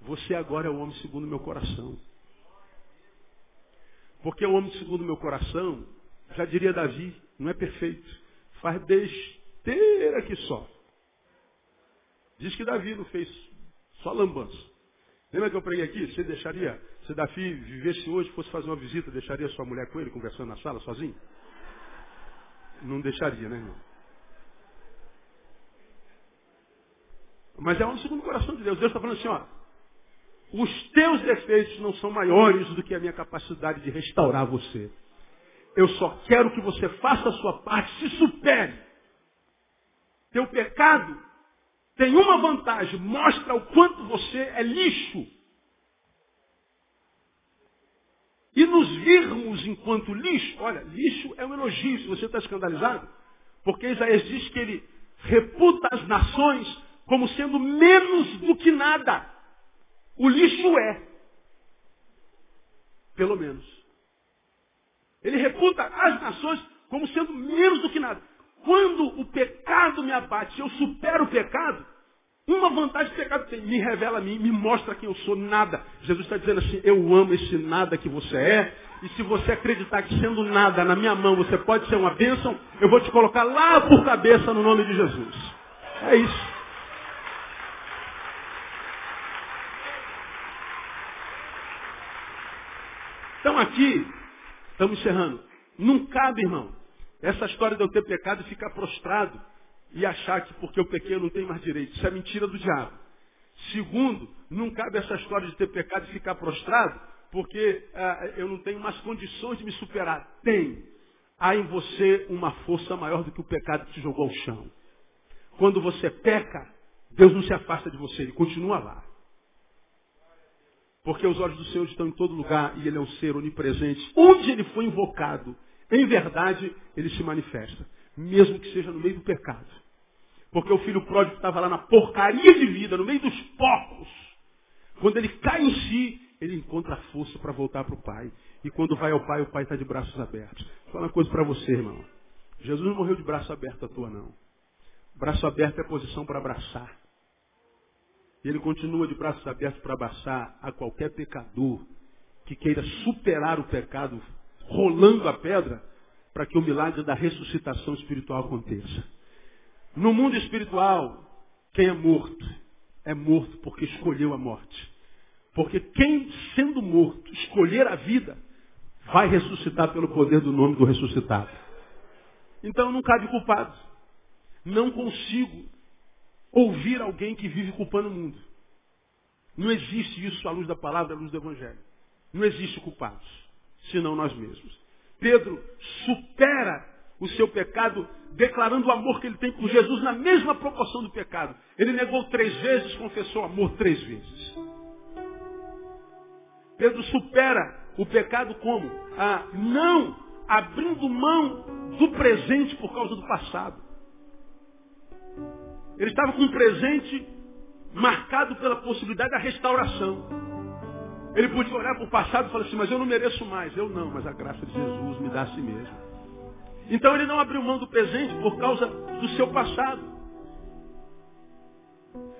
Speaker 1: você agora é o homem segundo o meu coração. Porque o homem segundo o meu coração, já diria Davi, não é perfeito. Faz besteira que só. Diz que Davi não fez só lambança. Lembra que eu preguei aqui? Você deixaria se Davi vivesse hoje, fosse fazer uma visita, deixaria sua mulher com ele, conversando na sala, sozinho? Não deixaria, né, irmão? Mas é um segundo coração de Deus. Deus está falando assim, ó. Os teus defeitos não são maiores do que a minha capacidade de restaurar você. Eu só quero que você faça a sua parte, se supere. Teu pecado tem uma vantagem, mostra o quanto você é lixo e nos virmos enquanto lixo, olha, lixo é um elogio, se você está escandalizado, porque Isaías diz que ele reputa as nações como sendo menos do que nada. O lixo é. Pelo menos. Ele reputa as nações como sendo menos do que nada. Quando o pecado me abate, eu supero o pecado, uma vantagem que pecado tem, me revela a mim, me mostra quem eu sou, nada. Jesus está dizendo assim, eu amo esse nada que você é, e se você acreditar que sendo nada na minha mão você pode ser uma bênção, eu vou te colocar lá por cabeça no nome de Jesus. É isso. Então aqui, estamos encerrando. Não cabe, irmão, essa história de eu ter pecado e ficar prostrado e achar que porque eu pequei eu não tenho mais direito. Isso é mentira do diabo. Segundo, não cabe essa história de ter pecado e ficar prostrado, porque ah, eu não tenho mais condições de me superar. Tem. Há em você uma força maior do que o pecado que te jogou ao chão. Quando você peca, Deus não se afasta de você, Ele continua lá. Porque os olhos do Senhor estão em todo lugar e Ele é um ser onipresente. Onde Ele foi invocado, em verdade, Ele se manifesta. Mesmo que seja no meio do pecado. Porque o filho pródigo estava lá na porcaria de vida, no meio dos porcos. Quando ele cai em si, ele encontra força para voltar para o pai. E quando vai ao pai, o pai está de braços abertos. Vou falar uma coisa para você, irmão. Jesus não morreu de braço aberto à toa, não. Braço aberto é posição para abraçar. E ele continua de braços abertos para abraçar a qualquer pecador que queira superar o pecado, rolando a pedra, para que o milagre da ressuscitação espiritual aconteça. No mundo espiritual, quem é morto é morto porque escolheu a morte. Porque quem, sendo morto, escolher a vida, vai ressuscitar pelo poder do nome do ressuscitado. Então não cabe culpado. Não consigo ouvir alguém que vive culpando o mundo. Não existe isso à luz da palavra, à luz do Evangelho. Não existe culpados, senão nós mesmos. Pedro supera o seu pecado, declarando o amor que ele tem por Jesus na mesma proporção do pecado. Ele negou três vezes, confessou amor três vezes. Pedro supera o pecado como? Ah, não abrindo mão do presente por causa do passado. Ele estava com um presente marcado pela possibilidade da restauração. Ele podia olhar para o passado e falar assim, mas eu não mereço mais. Eu não, mas a graça de Jesus me dá a si mesmo. Então ele não abriu mão do presente por causa do seu passado.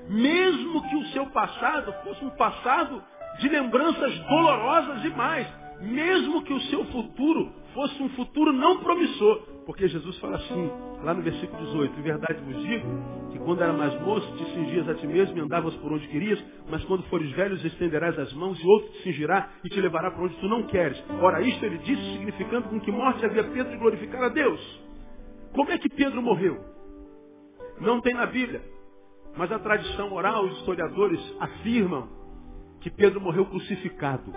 Speaker 1: Mesmo que o seu passado fosse um passado de lembranças dolorosas e mais. Mesmo que o seu futuro fosse um futuro não promissor. Porque Jesus fala assim, lá no versículo 18, em verdade vos digo, que quando era mais moço, te cingias a ti mesmo e andavas por onde querias, mas quando fores velhos, estenderás as mãos e outro te cingirá e te levará para onde tu não queres. Ora, isto ele disse, significando com que morte havia Pedro de glorificar a Deus. Como é que Pedro morreu? Não tem na Bíblia. Mas a tradição oral, os historiadores afirmam que Pedro morreu crucificado.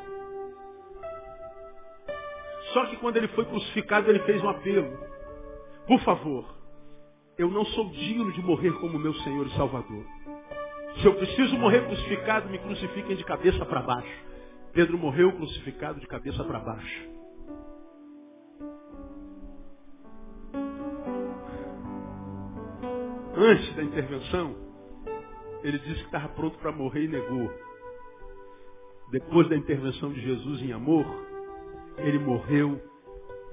Speaker 1: Só que quando ele foi crucificado, ele fez um apelo. Por favor, eu não sou digno de morrer como meu Senhor e Salvador. Se eu preciso morrer crucificado, me crucifiquem de cabeça para baixo. Pedro morreu crucificado de cabeça para baixo. Antes da intervenção, ele disse que estava pronto para morrer e negou. Depois da intervenção de Jesus em amor, ele morreu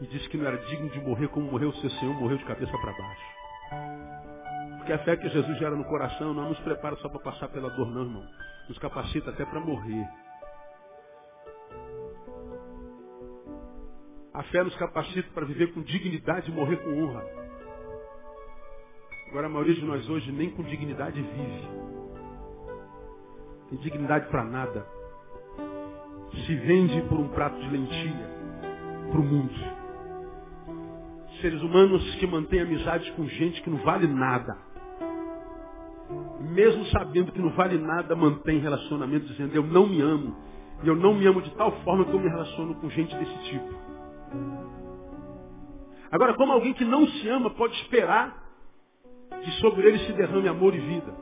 Speaker 1: e disse que não era digno de morrer como morreu o seu Senhor, morreu de cabeça para baixo. Porque a fé que Jesus gera no coração não nos prepara só para passar pela dor, não, irmão. Nos capacita até para morrer. A fé nos capacita para viver com dignidade e morrer com honra. Agora a maioria de nós hoje nem com dignidade vive. Tem dignidade para nada. Se vende por um prato de lentilha para o mundo seres humanos que mantêm amizades com gente que não vale nada. Mesmo sabendo que não vale nada, mantém relacionamento dizendo eu não me amo. E eu não me amo de tal forma que eu me relaciono com gente desse tipo. Agora, como alguém que não se ama pode esperar que sobre ele se derrame amor e vida?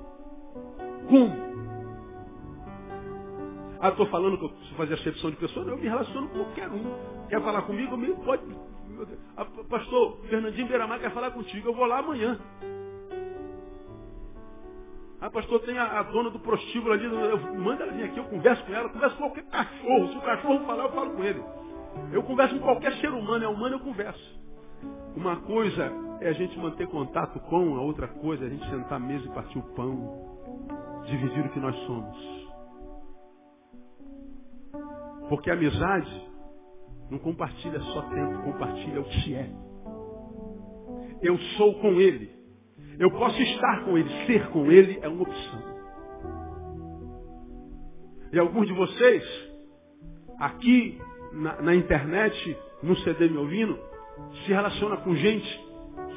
Speaker 1: Como? Ah, estou falando que eu preciso fazer acepção de pessoa? Não, eu me relaciono com qualquer um. Quer falar comigo? Pode pastor, Fernandinho Beiramar quer falar contigo, eu vou lá amanhã. Ah, pastor, tem a, a dona do prostíbulo ali, eu, manda ela vir aqui, eu converso com ela, eu converso com qualquer cachorro. Se o cachorro falar, eu falo com ele. Eu converso com qualquer ser humano, é humano, eu converso. Uma coisa é a gente manter contato com, a outra coisa é a gente sentar à mesa e partir o pão, dividir o que nós somos. Porque a amizade não compartilha só tempo, compartilha o que é. Eu sou com Ele. Eu posso estar com Ele. Ser com Ele é uma opção. E alguns de vocês, aqui na, na internet, no CD me ouvindo, se relaciona com gente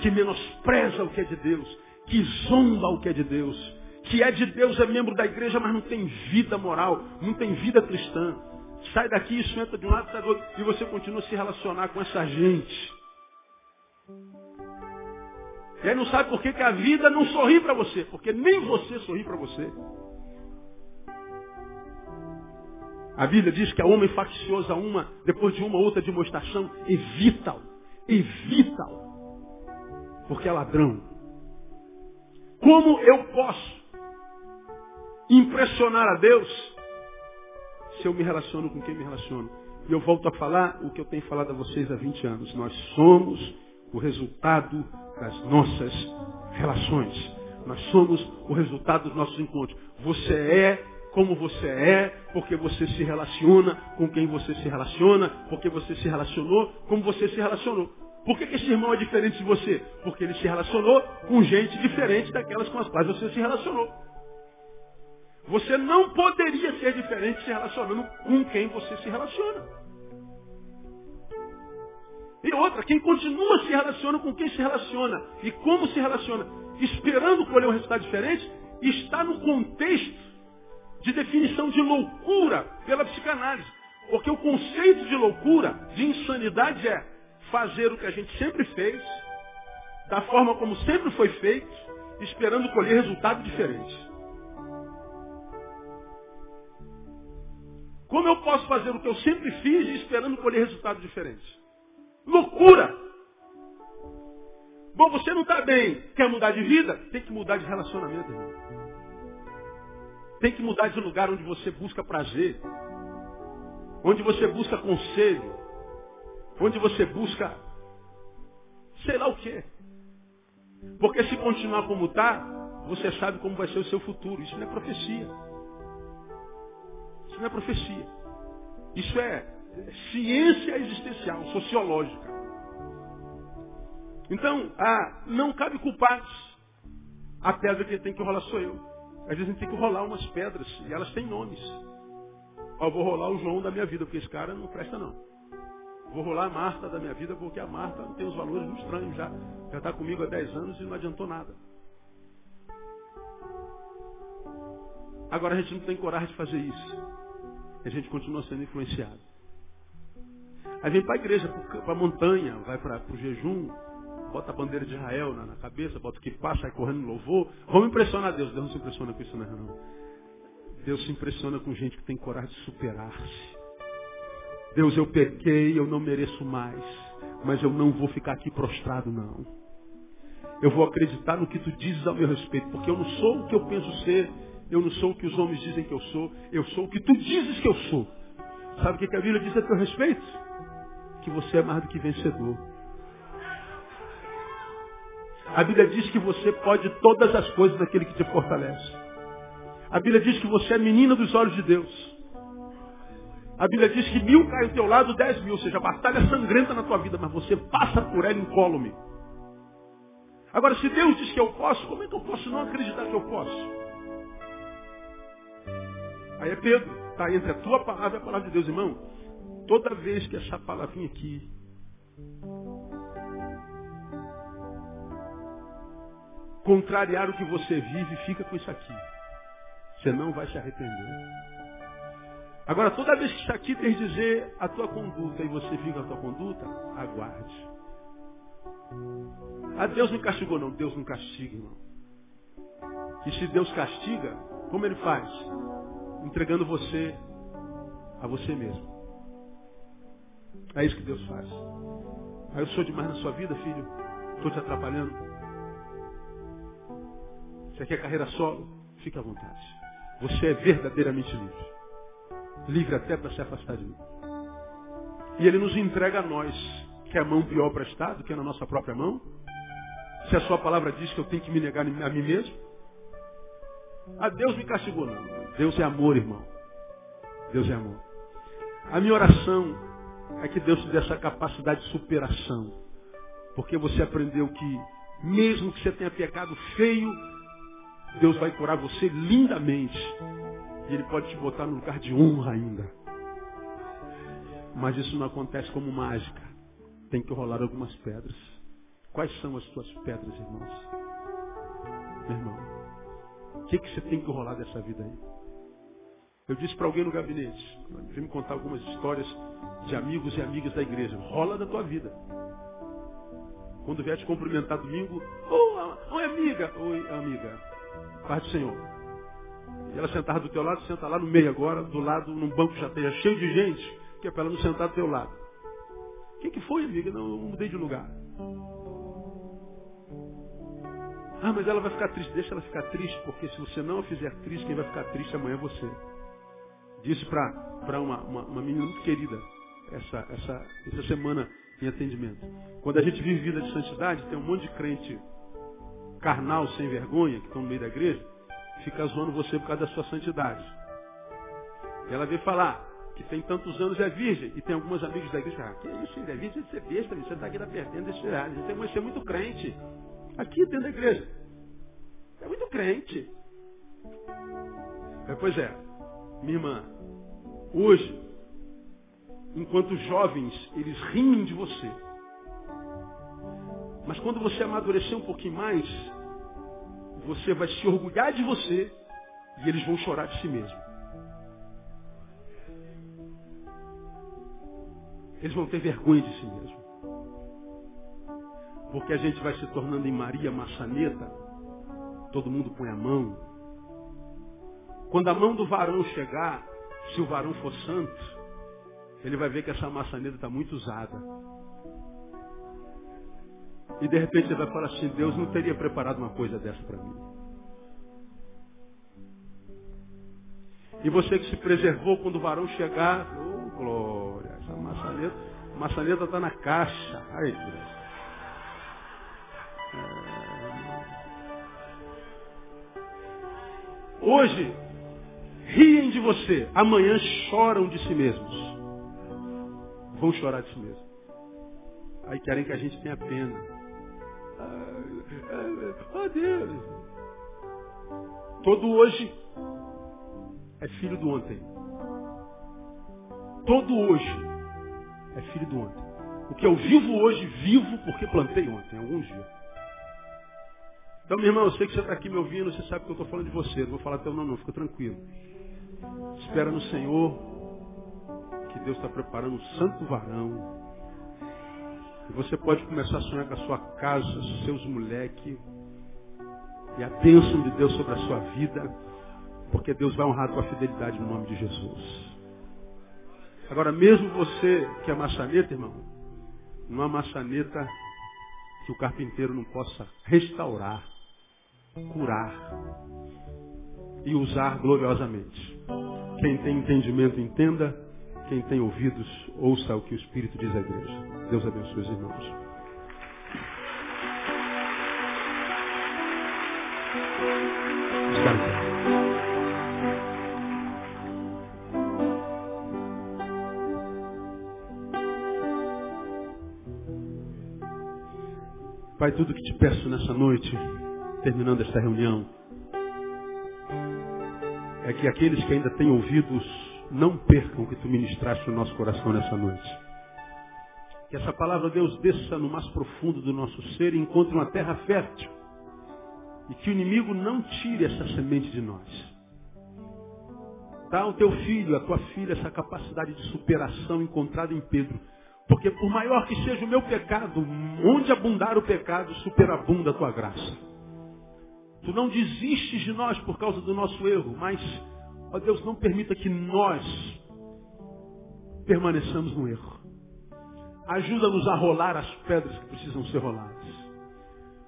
Speaker 1: que menospreza o que é de Deus, que zomba o que é de Deus, que é de Deus, é membro da igreja, mas não tem vida moral, não tem vida cristã. Sai daqui, isso entra de um lado, sai do outro. E você continua a se relacionar com essa gente. E aí não sabe por que, que a vida não sorri para você. Porque nem você sorri para você. A Bíblia diz que a homem faccioso a uma, depois de uma ou outra demonstração, evita-o. Evita-o. Porque é ladrão. Como eu posso impressionar a Deus se eu me relaciono com quem me relaciono. E eu volto a falar o que eu tenho falado a vocês há 20 anos. Nós somos o resultado das nossas relações. Nós somos o resultado dos nossos encontros. Você é como você é, porque você se relaciona com quem você se relaciona, porque você se relacionou como você se relacionou. Por que, que esse irmão é diferente de você? Porque ele se relacionou com gente diferente daquelas com as quais você se relacionou. Você não poderia ser diferente se relacionando com quem você se relaciona. E outra, quem continua se relaciona com quem se relaciona e como se relaciona, esperando colher um resultado diferente, está no contexto de definição de loucura pela psicanálise. Porque o conceito de loucura, de insanidade é fazer o que a gente sempre fez, da forma como sempre foi feito, esperando colher resultado diferente. Como eu posso fazer o que eu sempre fiz esperando colher resultados diferentes? Loucura! Bom, você não está bem, quer mudar de vida? Tem que mudar de relacionamento, irmão. Tem que mudar de lugar onde você busca prazer, onde você busca conselho, onde você busca sei lá o quê. Porque se continuar como está, você sabe como vai ser o seu futuro. Isso não é profecia. Não é profecia. Isso é ciência existencial, sociológica. Então, ah, não cabe culpados. A pedra que tem que rolar sou eu. Às vezes a gente tem que rolar umas pedras e elas têm nomes. Ó, vou rolar o João da minha vida, porque esse cara não presta não. Vou rolar a Marta da minha vida, porque a Marta tem os valores muito estranhos já. Já está comigo há 10 anos e não adiantou nada. Agora a gente não tem coragem de fazer isso. A gente continua sendo influenciado. Aí vem para a igreja, para a montanha, vai para o jejum, bota a bandeira de Israel na, na cabeça, bota o que passa, sai correndo louvor. Vamos impressionar Deus. Deus não se impressiona com isso, não. não. Deus se impressiona com gente que tem coragem de superar-se. Deus, eu pequei, eu não mereço mais. Mas eu não vou ficar aqui prostrado, não. Eu vou acreditar no que tu dizes ao meu respeito, porque eu não sou o que eu penso ser, eu não sou o que os homens dizem que eu sou, eu sou o que tu dizes que eu sou. Sabe o que a Bíblia diz a teu respeito? Que você é mais do que vencedor. A Bíblia diz que você pode todas as coisas daquele que te fortalece. A Bíblia diz que você é menina dos olhos de Deus. A Bíblia diz que mil cai ao teu lado, dez mil, ou seja, a batalha é sangrenta na tua vida, mas você passa por ela incólume. Agora, se Deus diz que eu posso, como é que eu posso não acreditar que eu posso? Aí é Pedro, está entre a tua palavra e a palavra de Deus, irmão. Toda vez que essa palavrinha aqui contrariar o que você vive, fica com isso aqui. Você não vai se arrepender. Agora, toda vez que isso aqui tem dizer a tua conduta e você fica a tua conduta, aguarde. Ah, Deus não castigou, não. Deus não castiga, irmão. E se Deus castiga, como ele faz? Entregando você a você mesmo. É isso que Deus faz. Aí ah, eu sou demais na sua vida, filho. Estou te atrapalhando. Você quer carreira solo? Fique à vontade. Você é verdadeiramente livre. Livre até para se afastar de mim. E ele nos entrega a nós, que é a mão pior para Estado, que é na nossa própria mão. Se a sua palavra diz que eu tenho que me negar a mim mesmo. A Deus me castigou, não. Deus é amor, irmão. Deus é amor. A minha oração é que Deus te dê essa capacidade de superação. Porque você aprendeu que, mesmo que você tenha pecado feio, Deus vai curar você lindamente. E Ele pode te botar no lugar de honra ainda. Mas isso não acontece como mágica. Tem que rolar algumas pedras. Quais são as tuas pedras, irmãos? Que, que você tem que rolar dessa vida aí? Eu disse para alguém no gabinete, vem me contar algumas histórias de amigos e amigas da igreja. Rola da tua vida. Quando vier te cumprimentar domingo, oh, oi amiga, oi amiga, paz do Senhor. E ela sentava do teu lado, senta lá no meio agora, do lado, num banco já cheio de gente, que é para ela não sentar do teu lado. O que, que foi, amiga? Não, eu mudei de lugar. Ah, mas ela vai ficar triste. Deixa ela ficar triste, porque se você não a fizer triste, quem vai ficar triste amanhã é você. Disse para uma, uma, uma menina muito querida essa, essa, essa semana em atendimento. Quando a gente vive vida de santidade, tem um monte de crente carnal, sem vergonha, que estão no meio da igreja, fica zoando você por causa da sua santidade. Ela veio falar que tem tantos anos é virgem. E tem algumas amigas da igreja ah, que isso, é virgem de ser besta, você está aqui na perdendo esse reais. Você que ser muito crente. Aqui dentro da igreja. É muito crente. É, pois é, minha irmã, hoje, enquanto jovens, eles riem de você. Mas quando você amadurecer um pouquinho mais, você vai se orgulhar de você e eles vão chorar de si mesmo. Eles vão ter vergonha de si mesmo. Porque a gente vai se tornando em Maria maçaneta, todo mundo põe a mão. Quando a mão do varão chegar, Se o varão for santo, ele vai ver que essa maçaneta está muito usada. E de repente ele vai falar assim, Deus não teria preparado uma coisa dessa para mim. E você que se preservou quando o varão chegar, oh glória, essa maçaneta, maçaneta está na caixa. Ai, Deus. Hoje, riem de você, amanhã choram de si mesmos. Vão chorar de si mesmos. Aí querem que a gente tenha pena. Oh Deus. Todo hoje é filho do ontem. Todo hoje é filho do ontem. O que eu vivo hoje, vivo porque plantei ontem, alguns dias. Então, meu irmão, eu sei que você está aqui me ouvindo, você sabe que eu estou falando de você. Não vou falar teu nome, não, fica tranquilo. Espera no Senhor, que Deus está preparando um santo varão e você pode começar a sonhar com a sua casa, seus moleques. E a bênção de Deus sobre a sua vida. Porque Deus vai honrar a tua fidelidade no nome de Jesus. Agora, mesmo você que é maçaneta, irmão, não há maçaneta que o carpinteiro não possa restaurar, curar e usar gloriosamente. Quem tem entendimento, entenda. Quem tem ouvidos, ouça o que o Espírito diz à igreja. Deus abençoe os irmãos. Pai, tudo que te peço nessa noite, terminando esta reunião, é que aqueles que ainda têm ouvidos não percam o que tu ministraste no nosso coração nessa noite. Que essa palavra, Deus, desça no mais profundo do nosso ser e encontre uma terra fértil. E que o inimigo não tire essa semente de nós. Dá ao teu filho, à tua filha, essa capacidade de superação encontrada em Pedro. Porque por maior que seja o meu pecado, onde abundar o pecado, superabunda a tua graça. Tu não desistes de nós por causa do nosso erro, mas Ó Deus, não permita que nós permaneçamos no erro. Ajuda-nos a rolar as pedras que precisam ser roladas.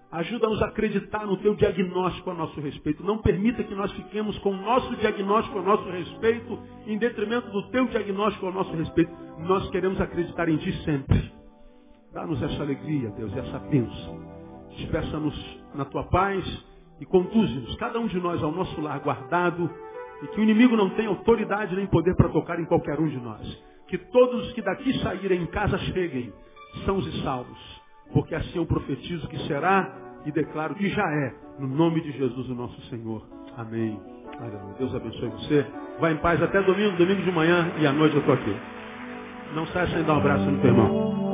Speaker 1: Ajuda-nos a acreditar no teu diagnóstico a nosso respeito. Não permita que nós fiquemos com o nosso diagnóstico a nosso respeito, em detrimento do teu diagnóstico a nosso respeito. Nós queremos acreditar em ti sempre. Dá-nos essa alegria, Deus, essa bênção. Despeça-nos na tua paz e conduze-nos, cada um de nós, ao nosso lar guardado e que o inimigo não tem autoridade nem poder para tocar em qualquer um de nós. Que todos os que daqui saírem em casa cheguem, sãos e salvos. Porque assim eu profetizo que será e declaro que já é, no nome de Jesus o nosso Senhor. Amém. Deus abençoe você. Vai em paz até domingo, domingo de manhã e à noite eu estou aqui. Não saia sem dar um abraço no teu irmão.